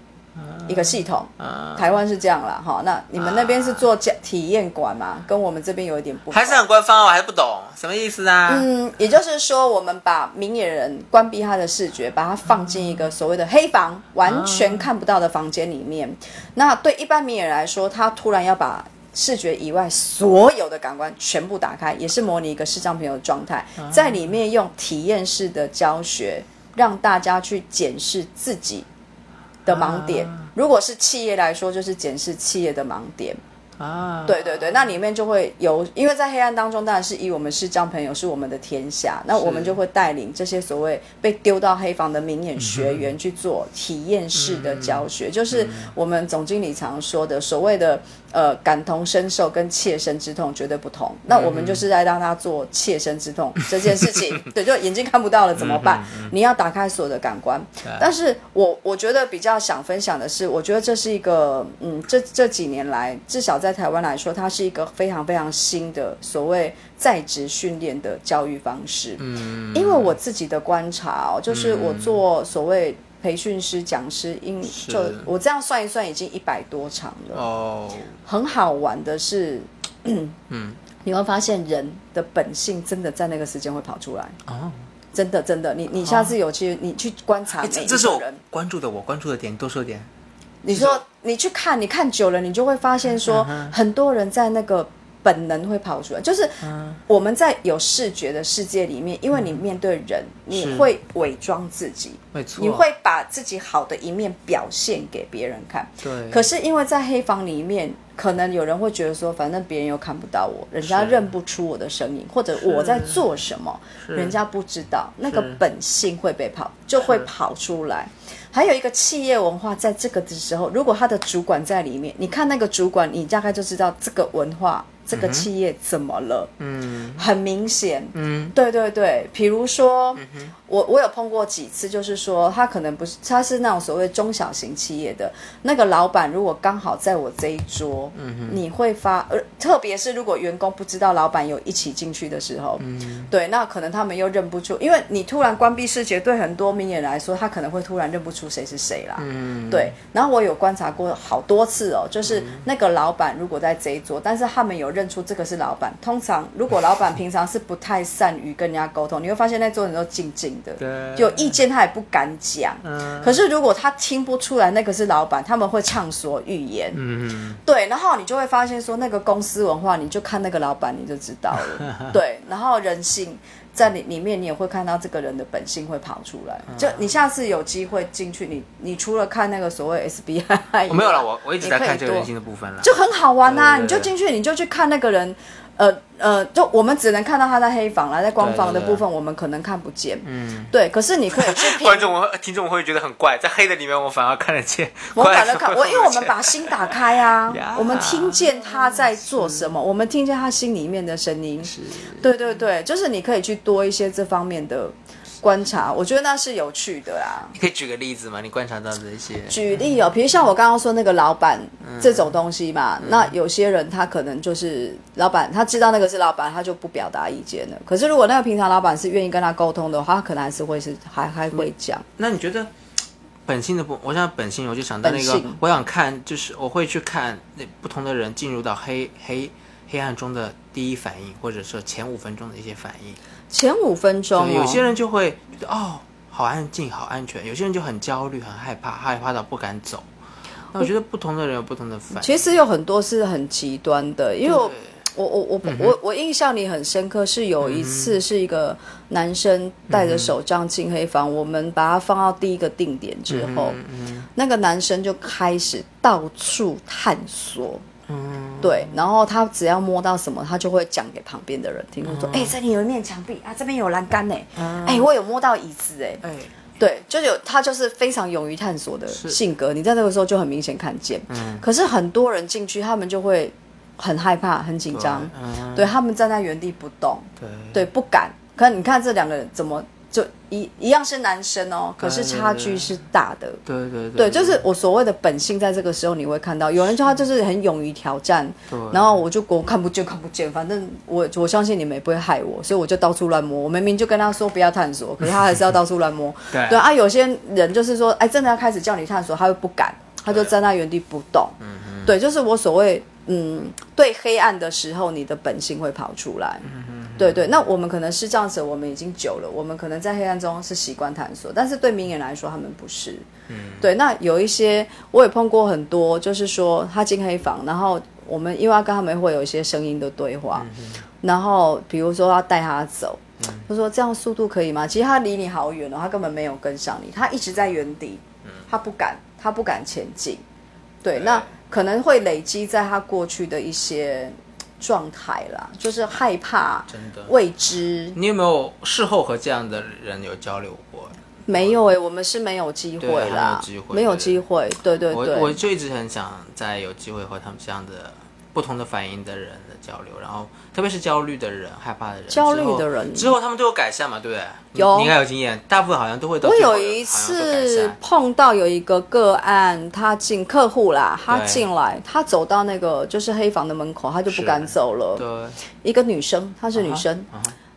一个系统。啊，台湾是这样啦，哈，那你们那边是做教体验馆嘛？跟我们这边有一点不同。还是很官方哦，我还是不懂什么意思啊？嗯，也就是说，我们把明眼人关闭他的视觉，把他放进一个所谓的黑房，完全看不到的房间里面。那对一般明眼人来说，他突然要把视觉以外所有的感官全部打开，也是模拟一个视障朋友的状态，在里面用体验式的教学，让大家去检视自己的盲点。如果是企业来说，就是检视企业的盲点。啊，对对对，那里面就会有，因为在黑暗当中，当然是以我们视障朋友是我们的天下，那我们就会带领这些所谓被丢到黑房的明眼学员去做体验式的教学，就是我们总经理常说的所谓的呃感同身受跟切身之痛绝对不同。那我们就是在让他做切身之痛这件事情，对，就眼睛看不到了怎么办？你要打开所有的感官。但是我我觉得比较想分享的是，我觉得这是一个嗯，这这几年来，至少在台湾来说，它是一个非常非常新的所谓在职训练的教育方式。嗯，因为我自己的观察哦，就是我做所谓培训师、讲师，因就我这样算一算，已经一百多场了。哦，很好玩的是，嗯，你会发现人的本性真的在那个时间会跑出来。哦，真的真的，你你下次有去，你去观察哎每一这这是我个人。关注的，我关注的点，你多说点。你说你去看，你看久了，你就会发现说，嗯很多人在那个本能会跑出来，就是嗯我们在有视觉的世界里面，因为你面对人，你会伪装自己，没错，你会把自己好的一面表现给别人看。对，可是因为在黑房里面，可能有人会觉得说，反正别人又看不到我，人家认不出我的声音，或者我在做什么，人家不知道，那个本性会被跑，就会跑出来。还有一个企业文化，在这个的时候，如果他的主管在里面，你看那个主管，你大概就知道这个文化、这个企业怎么了。嗯。很明显，嗯。对对对，比如说，我我有碰过几次，就是说他可能不是，他是那种所谓中小型企业的那个老板，如果刚好在我这一桌，嗯你会发，呃，特别是如果员工不知道老板有一起进去的时候，嗯。对，那可能他们又认不出，因为你突然关闭视觉，对很多明眼人来说，他可能会突然认不出谁是谁啦，嗯，对，然后我有观察过好多次哦，就是那个老板如果在这一桌，但是他们有认出这个是老板。通常如果老板平常是不太善于跟人家沟通，你会发现那桌人都静静的，对有意见他也不敢讲。嗯可是如果他听不出来那个是老板，他们会畅所欲言。嗯对，然后你就会发现说那个公司文化，你就看那个老板你就知道了。对，然后人性在里里面，你也会看到这个人的本性会跑出来。嗯就你下次有机会进去，你你除了看那个所谓 SBI，我没有了，我我一直在看这个人性的部分了。就很好玩啊！对对对你就进去，你就去看那个人，呃，呃，就我们只能看到他在黑房啦，在光房的部分我们可能看不见。嗯，对。可是你可以 观众、听众会觉得很怪，在黑的里面我反而看得见。我反而看我，因为我们把把心打开啊，我们听见他在做什么，我们听见他心里面的声音。对对对，就是你可以去多一些这方面的观察，我觉得那是有趣的啦。你可以举个例子吗？你观察到的一些，举例哦，比如像我刚刚说那个老板这种东西嘛，那有些人他可能就是老板，他知道那个是老板，他就不表达意见了。可是如果那个平常老板是愿意跟他沟通的话，他可能还是会是还还会讲。那你觉得本性的不？我想本性，我就想到那个，我想看，就是我会去看那不同的人进入到黑黑黑暗中的第一反应，或者说前五分钟的一些反应。前五分钟、哦，有些人就会觉得哦，好安静，好安全；有些人就很焦虑，很害怕，害怕到不敢走。那我觉得不同的人有不同的反应。其实有很多是很极端的，因为我对。我我我我我印象里很深刻，是有一次是一个男生带着手杖进黑房，我们把他放到第一个定点之后，那个男生就开始到处探索。对，然后他只要摸到什么，他就会讲给旁边的人听，就说：“哎、这里有一面墙壁啊，这边有栏杆呢，哎、我有摸到椅子哎。”哎，对，就有他就是非常勇于探索的性格，你在那个时候就很明显看见。可是很多人进去，他们就会很害怕、很紧张，嗯，对他们站在原地不动，对。对，不敢。可你看这两个人怎么就一一样是男生哦，可是差距是大的。对对对，就是我所谓的本性，在这个时候你会看到，有人就他就是很勇于挑战，对然后我就我看不见看不见，反正我我相信你们也不会害我，所以我就到处乱摸。我明明就跟他说不要探索，可是他还是要到处乱摸。对对啊，有些人就是说，哎，真的要开始叫你探索，他又不敢，他就站在原地不动。嗯对，就是我所谓嗯，对黑暗的时候，你的本性会跑出来。对对，那我们可能是这样子，我们已经久了，我们可能在黑暗中是习惯探索，但是对明眼来说，他们不是。嗯，对，那有一些我也碰过很多，就是说他进黑房，然后我们因为要跟他们会有一些声音的对话，然后比如说要带他走，他说这样速度可以吗？其实他离你好远哦，他根本没有跟上你，他一直在原地，他不敢，他不敢前进。对，那可能会累积在他过去的一些状态啦，就是害怕、真的。未知。你有没有事后和这样的人有交流过？没有哎、我们是没有机会啦，没有机会没有机会。对对我对，我就一直很想再有机会和他们这样的不同的反应的人的交流，然后特别是焦虑的人、害怕的人、焦虑的人。之后他们都有改善嘛，对不对？有。你应该有经验，大部分好像都会到我有一次碰到有一个个案，他进客户啦，他进来，他走到那个就是黑房的门口，他就不敢走了。对，一个女生，她是女生。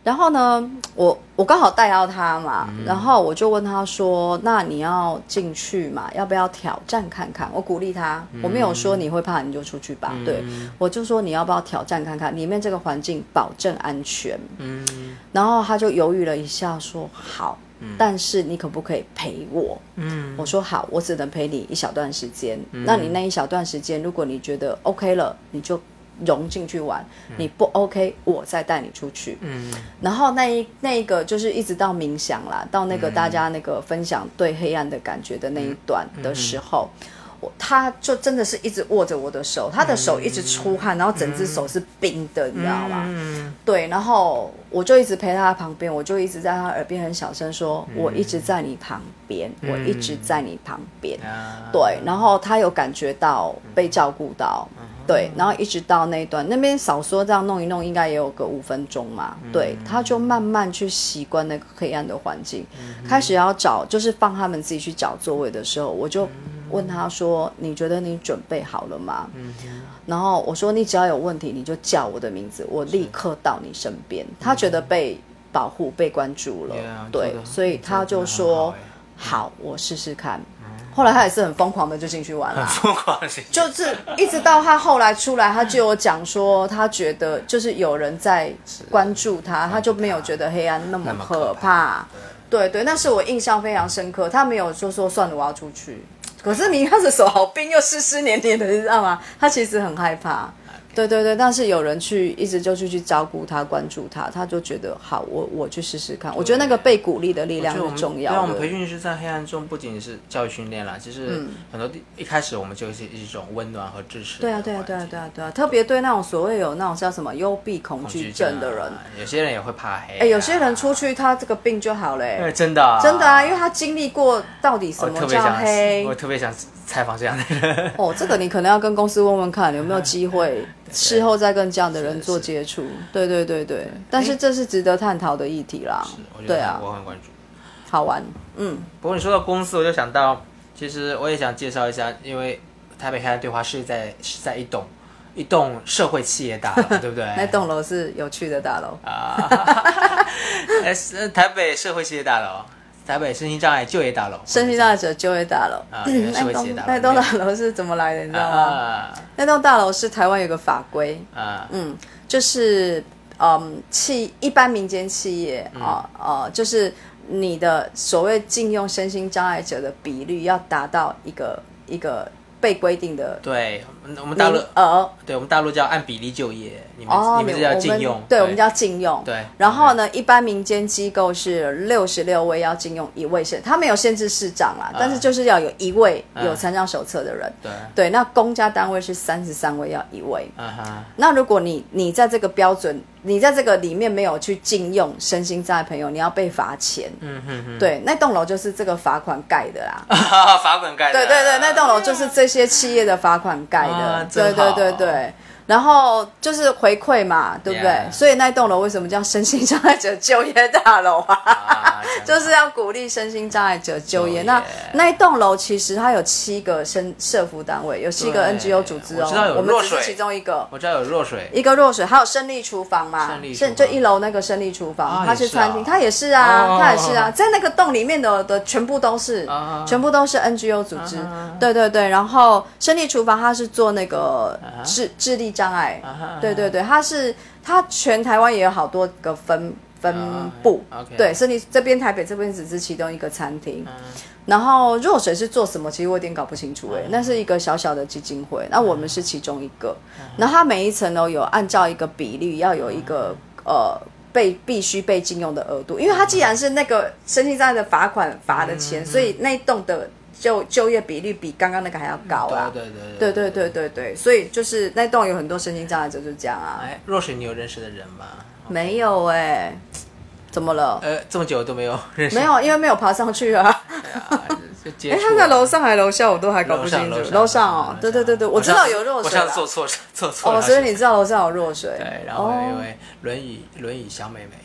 然后呢，我我刚好带到他嘛，嗯然后我就问他说：“那你要进去嘛？要不要挑战看看？”我鼓励他，嗯我没有说你会怕你就出去吧，对我就说你要不要挑战看看，里面这个环境保证安全。嗯，然后他就犹豫了一下，说：“好。”但是你可不可以陪我？嗯，我说好，我只能陪你一小段时间。那你那一小段时间，如果你觉得 OK 了，你就融进去玩；你不 OK，我再带你出去。嗯，然后那一那一个就是一直到冥想啦，到那个大家那个分享对黑暗的感觉的那一段的时候。我他就真的是一直握着我的手，他的手一直出汗，然后整只手是冰的，你知道吗？嗯，对，然后我就一直陪他旁边，我就一直在他耳边很小声说：“我一直在你旁边，我一直在你旁边。啊，对，然后他有感觉到被照顾到，对，然后一直到那一段那边少说这样弄一弄，应该也有个五分钟嘛。对，他就慢慢去习惯那个黑暗的环境，开始要找，就是放他们自己去找座位的时候，我就问他说：“你觉得你准备好了吗？”然后我说：“你只要有问题，你就叫我的名字，我立刻到你身边。”他觉得被保护、被关注了 Yeah，对所以他就说好欸：“好，我试试看。”后来他也是很疯狂的就进去玩了。疯狂的心情就是一直到他后来出来，他就有讲说，他觉得就是有人在关注他，他就没有觉得黑暗那么可可怕。对对，那是我印象非常深刻。他没有说说算了，我要出去。可是你看着手好冰，又湿湿黏黏的，你知道吗？他其实很害怕。对对对，但是有人去一直就去去照顾他、关注他，他就觉得好，我我去试试看。我觉得那个被鼓励的力量我觉得我们是重要对啊，我们。培训师在黑暗中不仅是教育训练啦，其实很多地一开始我们就是一种温暖和支持的对啊。对啊，对啊，对啊，对啊，特别对那种所谓有那种叫什么幽闭恐惧症的人，啊，有些人也会怕黑啊。哎、有些人出去他这个病就好了、哎，哎真的啊真的啊，因为他经历过到底什我么叫特别想黑我。特别想采访这样的人。哦，这个你可能要跟公司问问看，有没有机会 事后再跟这样的人做接触。对对对对，但是这是值得探讨的议题啦对啊，我很关注。好玩。嗯，不过你说到公司，我就想到，其实我也想介绍一下，因为台北开的对话是在是在一栋一栋社会企业大楼，对不对？那栋楼是有趣的大楼。啊，台北社会企业大楼，台北身心障碍就业大楼，身心障碍者就业大楼，那栋大楼那栋大楼是怎么来的？你知道吗？啊那栋大楼是台湾有个法规，啊嗯，就是嗯企一般民间企业嗯啊呃就是你的所谓禁用身心障碍者的比率要达到一个一个被规定的对，我们大陆呃。对我们大陆叫按比例就业，你们、哦，你们这叫禁用，对，我们叫禁用。对然后呢，一般民间机构是六十六位要禁用一位是，他没有限制市长啦，但是就是要有一位有残障手册的人。对，对，那公家单位是三十三位要一位。嗯哼，那如果你你在这个标准，你在这个里面没有去禁用身心障碍朋友，你要被罚钱。嗯哼哼，对，那栋楼就是这个罚款盖的啦。罚款盖的，对对对，那栋楼就是这些企业的罚款盖的。啊对对对对。然后就是回馈嘛，对不对？Yeah 所以那栋楼为什么叫身心障碍者就业大楼啊？就是要鼓励身心障碍者就业。那那一栋楼其实它有七个身社服单位，有七个 NGO 组织哦。我知道有我们弱水。只是其中一个。我知道有弱水，一个弱水，还有胜利厨房嘛，胜利厨房。就一楼那个胜利厨房，啊它是餐厅，它也是啊，哦它也是啊，在那个洞里面的的全部都是，啊全部都是 NGO 组织，对对对，然后胜利厨房它是做那个智智力障碍，啊对对对，它是它全台湾也有好多个分分部，啊，OK。对，胜利这边台北这边只是其中一个餐厅，嗯然后若水是做什么？其实我有点搞不清楚哎、那是一个小小的基金会，那我们是其中一个。然后它每一层楼有按照一个比例，要有一个呃被必须被禁用的额度，因为它既然是那个身心障碍的罚款罚的钱，所以那一栋的就就业比例比刚刚那个还要高啊。对对对对对对对，所以就是那栋有很多身心障碍者就是这样啊。哎，若水，你有认识的人吗？没有哎、怎么了？呃，这么久都没有认识，没有，因为没有爬上去啊。哎、触他在了楼上还楼下，我都还搞不清楚。楼上哦，对对对对，我知道有弱水我。上次做错做错了，哦，所以你知道楼上有弱水。对，然后有一哦，位轮椅轮椅小妹妹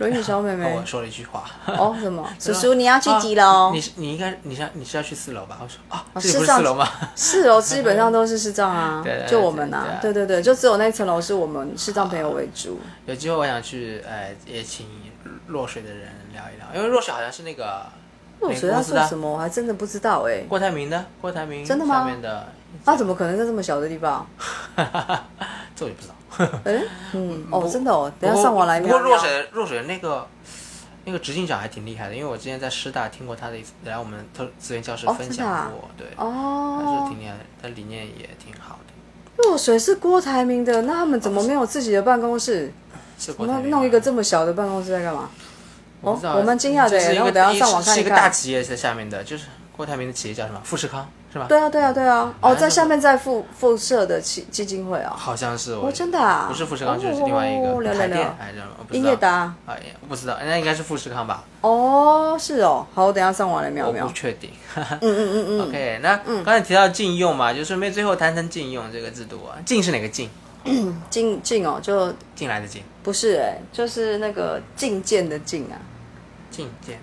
轮椅小妹妹跟我。说了一句话。哦，什么？叔叔，你要去几楼啊你？是你应该你是你是要去四楼吧？我说啊，哦这不是四楼吗？四楼基本上都是视障啊 就我们啊，对对对对，就只有那层楼是我们视障朋友为主。有机会我想去呃也请落水的人聊一聊，因为落水好像是那个落水要做什么？我还真的不知道哎。郭台铭的郭台铭真的吗下面的，他怎么可能在这么小的地方？这我就不知道。哎，嗯，哦，真的哦，等下上网来不过瞄瞄。落水若水那个那个执行长还挺厉害的，因为我之前在师大听过他的一来我们特资源教室哦分享过，对，哦，还是，挺厉害的，他理念也挺好的。若水是郭台铭的，那他们怎么没有自己的办公室？我是郭台铭吗们弄一个这么小的办公室在干嘛？我不知道哦我蛮惊讶的就是一个耶然后等下上网看一是一个大企业在下面的，就是郭台铭的企业叫什么？富士康是吧？对啊，对啊，对啊。哦，在下面在附附设的基基金会啊。好像是我哦，真的啊？不是富士康，就是另外一哦个台。电还是什么？我不知道英业达。啊，也不知道，那应该是富士康吧？哦，是哦。好，我等一下上网来瞄瞄我不。确定。嗯嗯嗯嗯。OK，那刚才提到禁用嘛，就顺便最后谈谈禁用这个制度啊。禁是哪个禁？进进哦，就进来的进，不是哎，就是那个进谏的进啊。进见。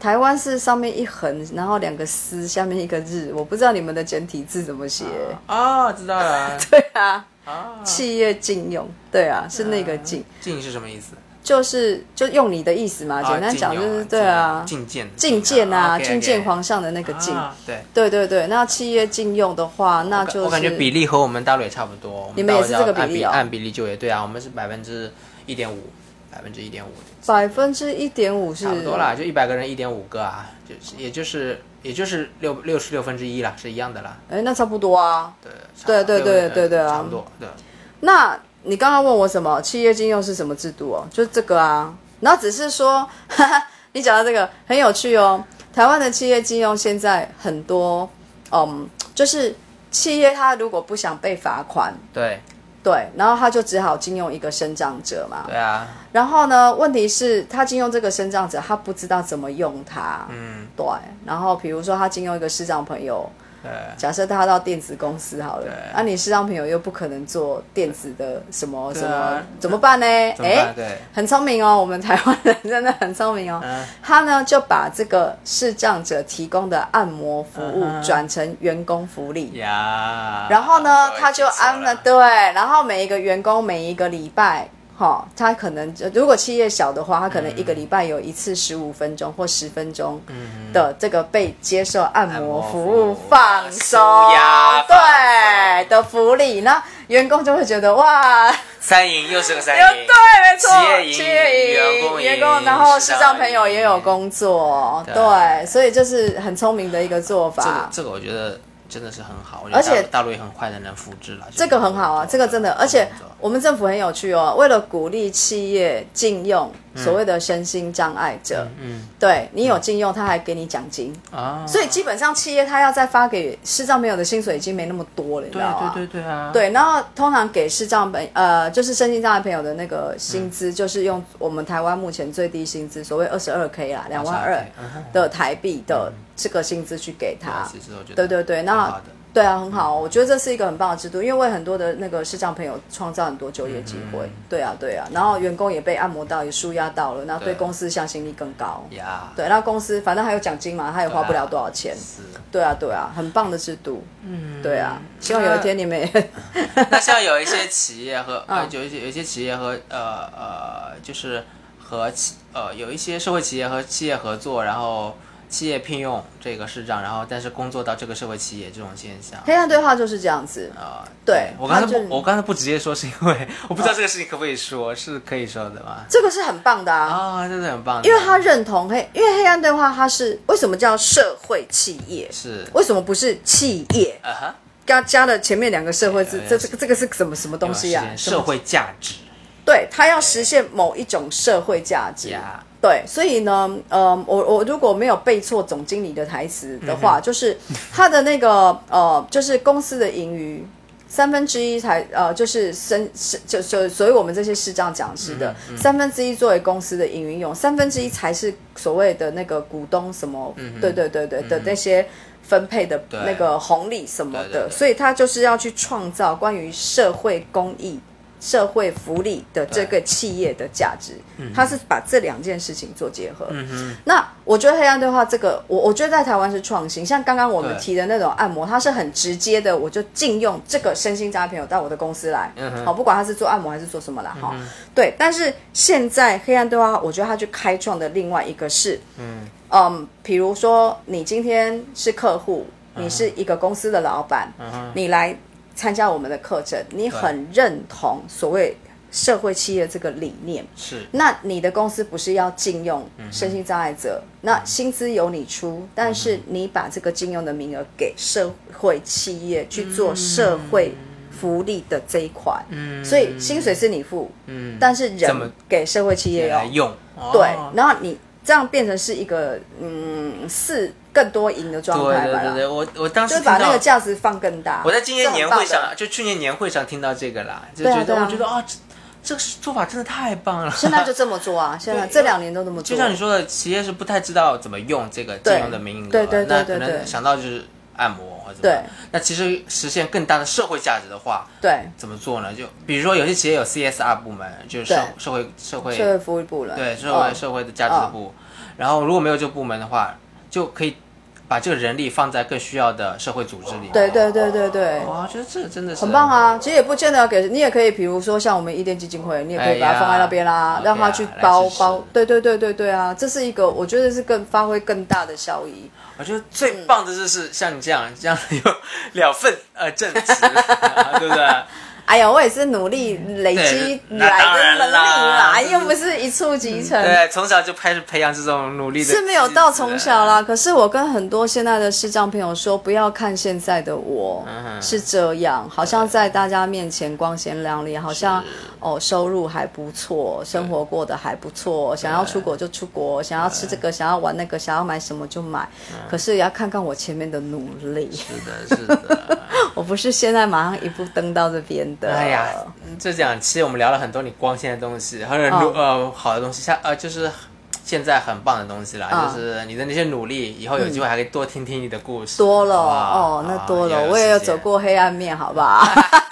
台湾是上面一横，然后两个丝，下面一个日。我不知道你们的简体字怎么写。哦，知道了。对啊，啊，企业禁用。对啊，是那个禁，禁是什么意思？就是就用你的意思嘛。啊简单讲就是对啊，觐见。觐见啊觐见皇上的那个觐。啊对。对对对，那企业禁用的话，那就是我感觉比例和我们大陆也差不多。我你们也是这个比例哦按按比例就业，对啊，我们是百分之一点五，百分之一点五，百分之一点五是差不多啦，就一百个人一点五个啊，就是也就是也就是六六十六分之一啦，是一样的啦。哎，那差不多啊。对，差对对对对对啊差不多对。那你刚刚问我什么企业金用是什么制度哦？就是这个啊。然后只是说，哈哈，你讲到这个很有趣哦。台湾的企业金用现在很多，嗯，就是企业它如果不想被罚款，对对，然后他就只好禁用一个生长者嘛。对啊，然后呢，问题是他禁用这个生长者，他不知道怎么用它。嗯，对，然后比如说他禁用一个视障朋友，对假设他到电子公司好了那，啊，你视障朋友又不可能做电子的什么什么，怎么办呢？怎么办？对，很聪明哦，我们台湾人真的很聪明哦。嗯他呢就把这个视障者提供的按摩服务转成员工福利。呀，然后呢他就记错安了对，然后每一个员工每一个礼拜，哈，他可能就如果企业小的话，他可能一个礼拜有一次十五分钟或十分钟的这个被接受按摩服务放松舒压，对的福利，那员工就会觉得哇，三赢又是个三对，赢，没错，企业赢员工赢员工，然后视障朋友也有工作，对。对，所以这是很聪明的一个做这个法。这个我觉得真的是很好，而且大陆也很快的能复制了，这个很好啊，这个真的，而且我们政府很有趣哦，为了鼓励企业禁用所谓的身心障碍者，嗯对你有禁用，他还给你奖金，啊，所以基本上企业他要再发给视障朋友的薪水已经没那么多了，你知道吗？对对对啊，对，然后通常给视障朋呃，就是身心障碍朋友的那个薪资，就是用我们台湾目前最低薪资，所谓二十二 k 啦，两万二的台币的这个薪资去给他。对对对，那对啊，很好，我觉得这是一个很棒的制度，因为为很多的那个视障朋友创造很多就业机会。嗯对啊，对啊，然后员工也被按摩到，也舒压到了，然后对公司向心力更高。呀，对，那公司反正还有奖金嘛，他也花不了多少钱。是。对啊，对啊，很棒的制度。嗯，对啊，希望有一天你们也那 像有一些企业和呃，嗯有一些有一些企业和呃呃，就是和企呃有一些社会企业和企业合作，然后企业聘用这个市长，然后但是工作到这个社会企业这种现象。黑暗对话就是这样子。啊、对我刚才不，我刚才不直接说，是因为我不知道这个事情可不可以说，是可以说的吗？这个是很棒的啊，啊，这是很棒的，因为他认同黑，因为黑暗对话它是为什么叫社会企业？是为什么不是企业？啊哈，加加了前面两个社会字，这对这个这个是什么什么东西啊？社会价值对，他要实现某一种社会价值。呀，对，所以呢，呃，我我如果没有背错总经理的台词的话，就是他的那个呃，就是公司的盈余三分之一才呃，就是生是就就所以我们这些视障讲师的、三分之一作为公司的营运用，三分之一才是所谓的那个股东什么，对对对对的那些。分配的那个红利什么的，对对对。所以他就是要去创造关于社会公益、社会福利的这个企业的价值，他是把这两件事情做结合。那我觉得黑暗对话这个，我我觉得在台湾是创新，像刚刚我们提的那种按摩，它是很直接的，我就禁用这个身心障碍朋友到我的公司来，好，不管他是做按摩还是做什么啦，哈、对。但是现在黑暗对话，我觉得他去开创的另外一个是，嗯。嗯，比如说你今天是客户，你是一个公司的老板，你来参加我们的课程，你很认同所谓社会企业这个理念，是。那你的公司不是要禁用身心障碍者，那薪资由你出，但是你把这个禁用的名额给社会企业去做社会福利的这一块，嗯。所以薪水是你付，嗯，但是人给社会企业用，来用，对哦，然后你这样变成是一个嗯四更多赢的状态吧对对对，啦，我我当时就把那个价值放更大。我在今年年会上，就去年年会上听到这个啦，就觉得、啊啊我觉得啊，这这个做法真的太棒了。现在就这么做啊，现在这两年都这么做。就像你说的，企业是不太知道怎么用这个金融的名额，对对对那可能对对想到就是按摩或者对。那其实实现更大的社会价值的话，对怎么做呢？就比如说有些企业有 CSR 部门，就是社社会社会社会服务部了，对社会、嗯社会的价值部，然后如果没有这个部门的话，就可以把这个人力放在更需要的社会组织里面。对对对对对。哇，我觉得这个真的是很棒啊！其实也不见得要给你，也可以，比如说像我们伊甸基金会，你也可以把它放在那边啦，让他去包包。对对对对对啊，这是一个我觉得是更发挥更大的效益。我觉得最棒的就是像你这样这样有两份呃正职，对不对？哎呀，我也是努力累积来的能力啦嘛，又不是一触即成。对，从小就开始培养这种努力的，是没有到从小。啦，可是我跟很多现在的视障朋友说，不要看现在的我、嗯是这样，好像在大家面前光鲜亮丽，好像哦收入还不错，生活过得还不错，想要出国就出国，想要吃这个，想要玩那个，想要买什么就买。可是也要看看我前面的努力，是的，是的。我不是现在马上一步登到这边的。哎呀，就这样，其实我们聊了很多你光鲜的东西，还有、哦、呃好的东西，像呃就是现在很棒的东西啦，嗯就是你的那些努力，以后有机会还可以多听听你的故事。多了哦，那多了，啊我也有走过黑暗面，好不好？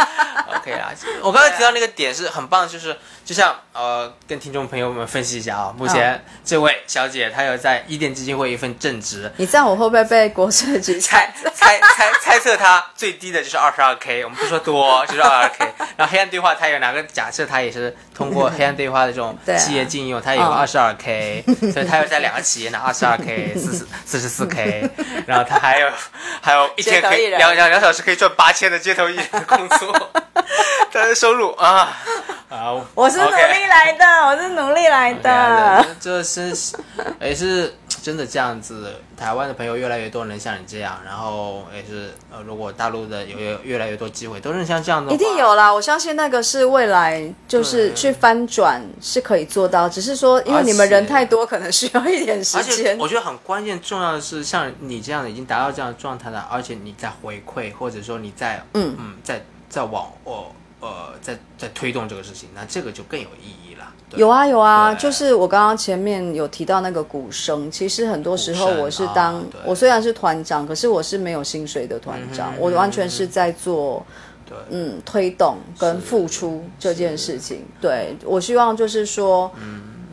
OK 啦，我刚才提到那个点是很棒，就是就像呃，跟听众朋友们分析一下啊，目前这位小姐她有在伊甸基金会一份正职，你这样我会不会被国税局 猜猜猜猜测她最低的就是二十二 K，我们不说多，就是二十二 K。然后黑暗对话她有哪个假设她也是通过 黑暗对话的这种企业禁用，她有嗯二十二 K，所以她有在两个企业拿二十二 K、四十四十四 K，然后她还有还有一天可以两两两小时可以赚八千的街头艺人的工作，她的收入啊啊！我是努 OK 力来的，我是努力来的。这是也是真的这样子。台湾的朋友越来越多能像你这样，然后也是呃，如果大陆的有有越来越多机会，都是像这样的，一定有啦！我相信那个是未来，就是去翻转是可以做到，只是说因为你们人太多，可能需要一点时间。我觉得很关键重要的是，像你这样的已经达到这样的状态了，而且你在回馈，或者说你在嗯嗯在在往哦呃在在推动这个事情，那这个就更有意义了。有啊有啊，就是我刚刚前面有提到那个鼓声，其实很多时候我是当、啊我虽然是团长，可是我是没有薪水的团长，嗯我完全是在做对嗯推动跟付出这件事情。对我希望就是说，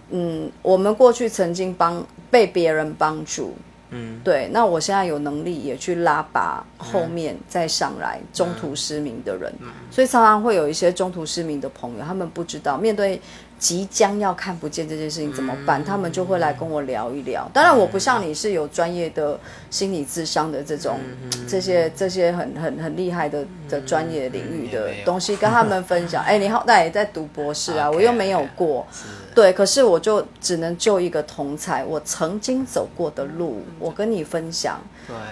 嗯我们过去曾经帮被别人帮助，嗯。对，那我现在有能力也去拉拔后面再上来中途失明的人，所以常常会有一些中途失明的朋友，他们不知道面对即将要看不见这件事情怎么办，他们就会来跟我聊一聊。当然，我不像你是有专业的心理智商的这种、这些这些很很很厉害的的专业领域的东西跟他们分享。哎，你好那也在读博士啊，我又没有过。对，可是我就只能就一个同才，我曾经走过的路，我跟你分享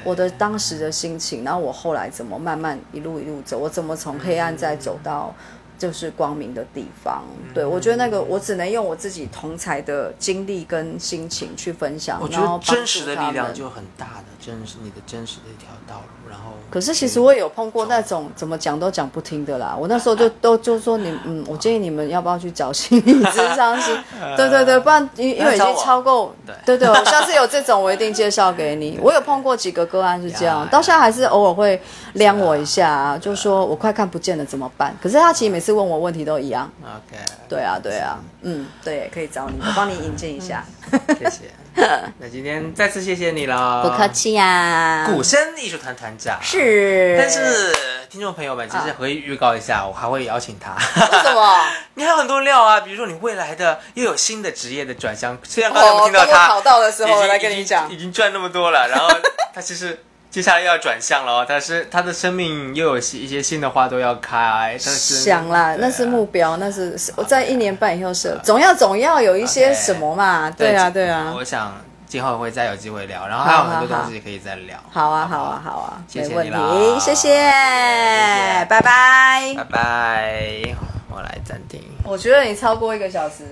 我的当时的心情，然后我后来怎么慢慢一路一路走，我怎么从黑暗再走到就是光明的地方。对我觉得那个我只能用我自己同才的经历跟心情去分享，我觉得真实的力量就很大的，真实你的真实的一条道路，然后可是其实我也有碰过那种怎么讲都讲不听的啦。我那时候就都就说你嗯，我建议你们要不要去找心理咨商师？对对对，不然因因为已经超过对对对，我下次有这种我一定介绍给你。我有碰过几个个案是这样，到现在还是偶尔会亮我一下啊，就说我快看不见了怎么办？可是他其实每次问我问题都一样。OK，对啊对啊，嗯，对，可以找你，我帮你引荐一下。谢谢。那今天再次谢谢你了，不客。气呀，鼓声艺术团团长是，但是听众朋友们，其实可以预告一下，我还会邀请他。为什么？你还有很多料啊，比如说你未来的又有新的职业的转向。虽然刚才我听到他考到的时候来跟你讲已。经赚那么多了，然后他其实接下来又要转向了哦，但是他的生命又有一些新的花都要开，但是想啦，啊那是目标，那是是我在一年半以后设，总要总要有一些什么嘛，对啊对啊我，想今后会再有机会聊，然后还有很多东西可以再聊。好啊不好啊好啊，谢谢没问你啦题，谢谢，谢拜拜拜。拜，我来暂停。我觉得你超过一个小时。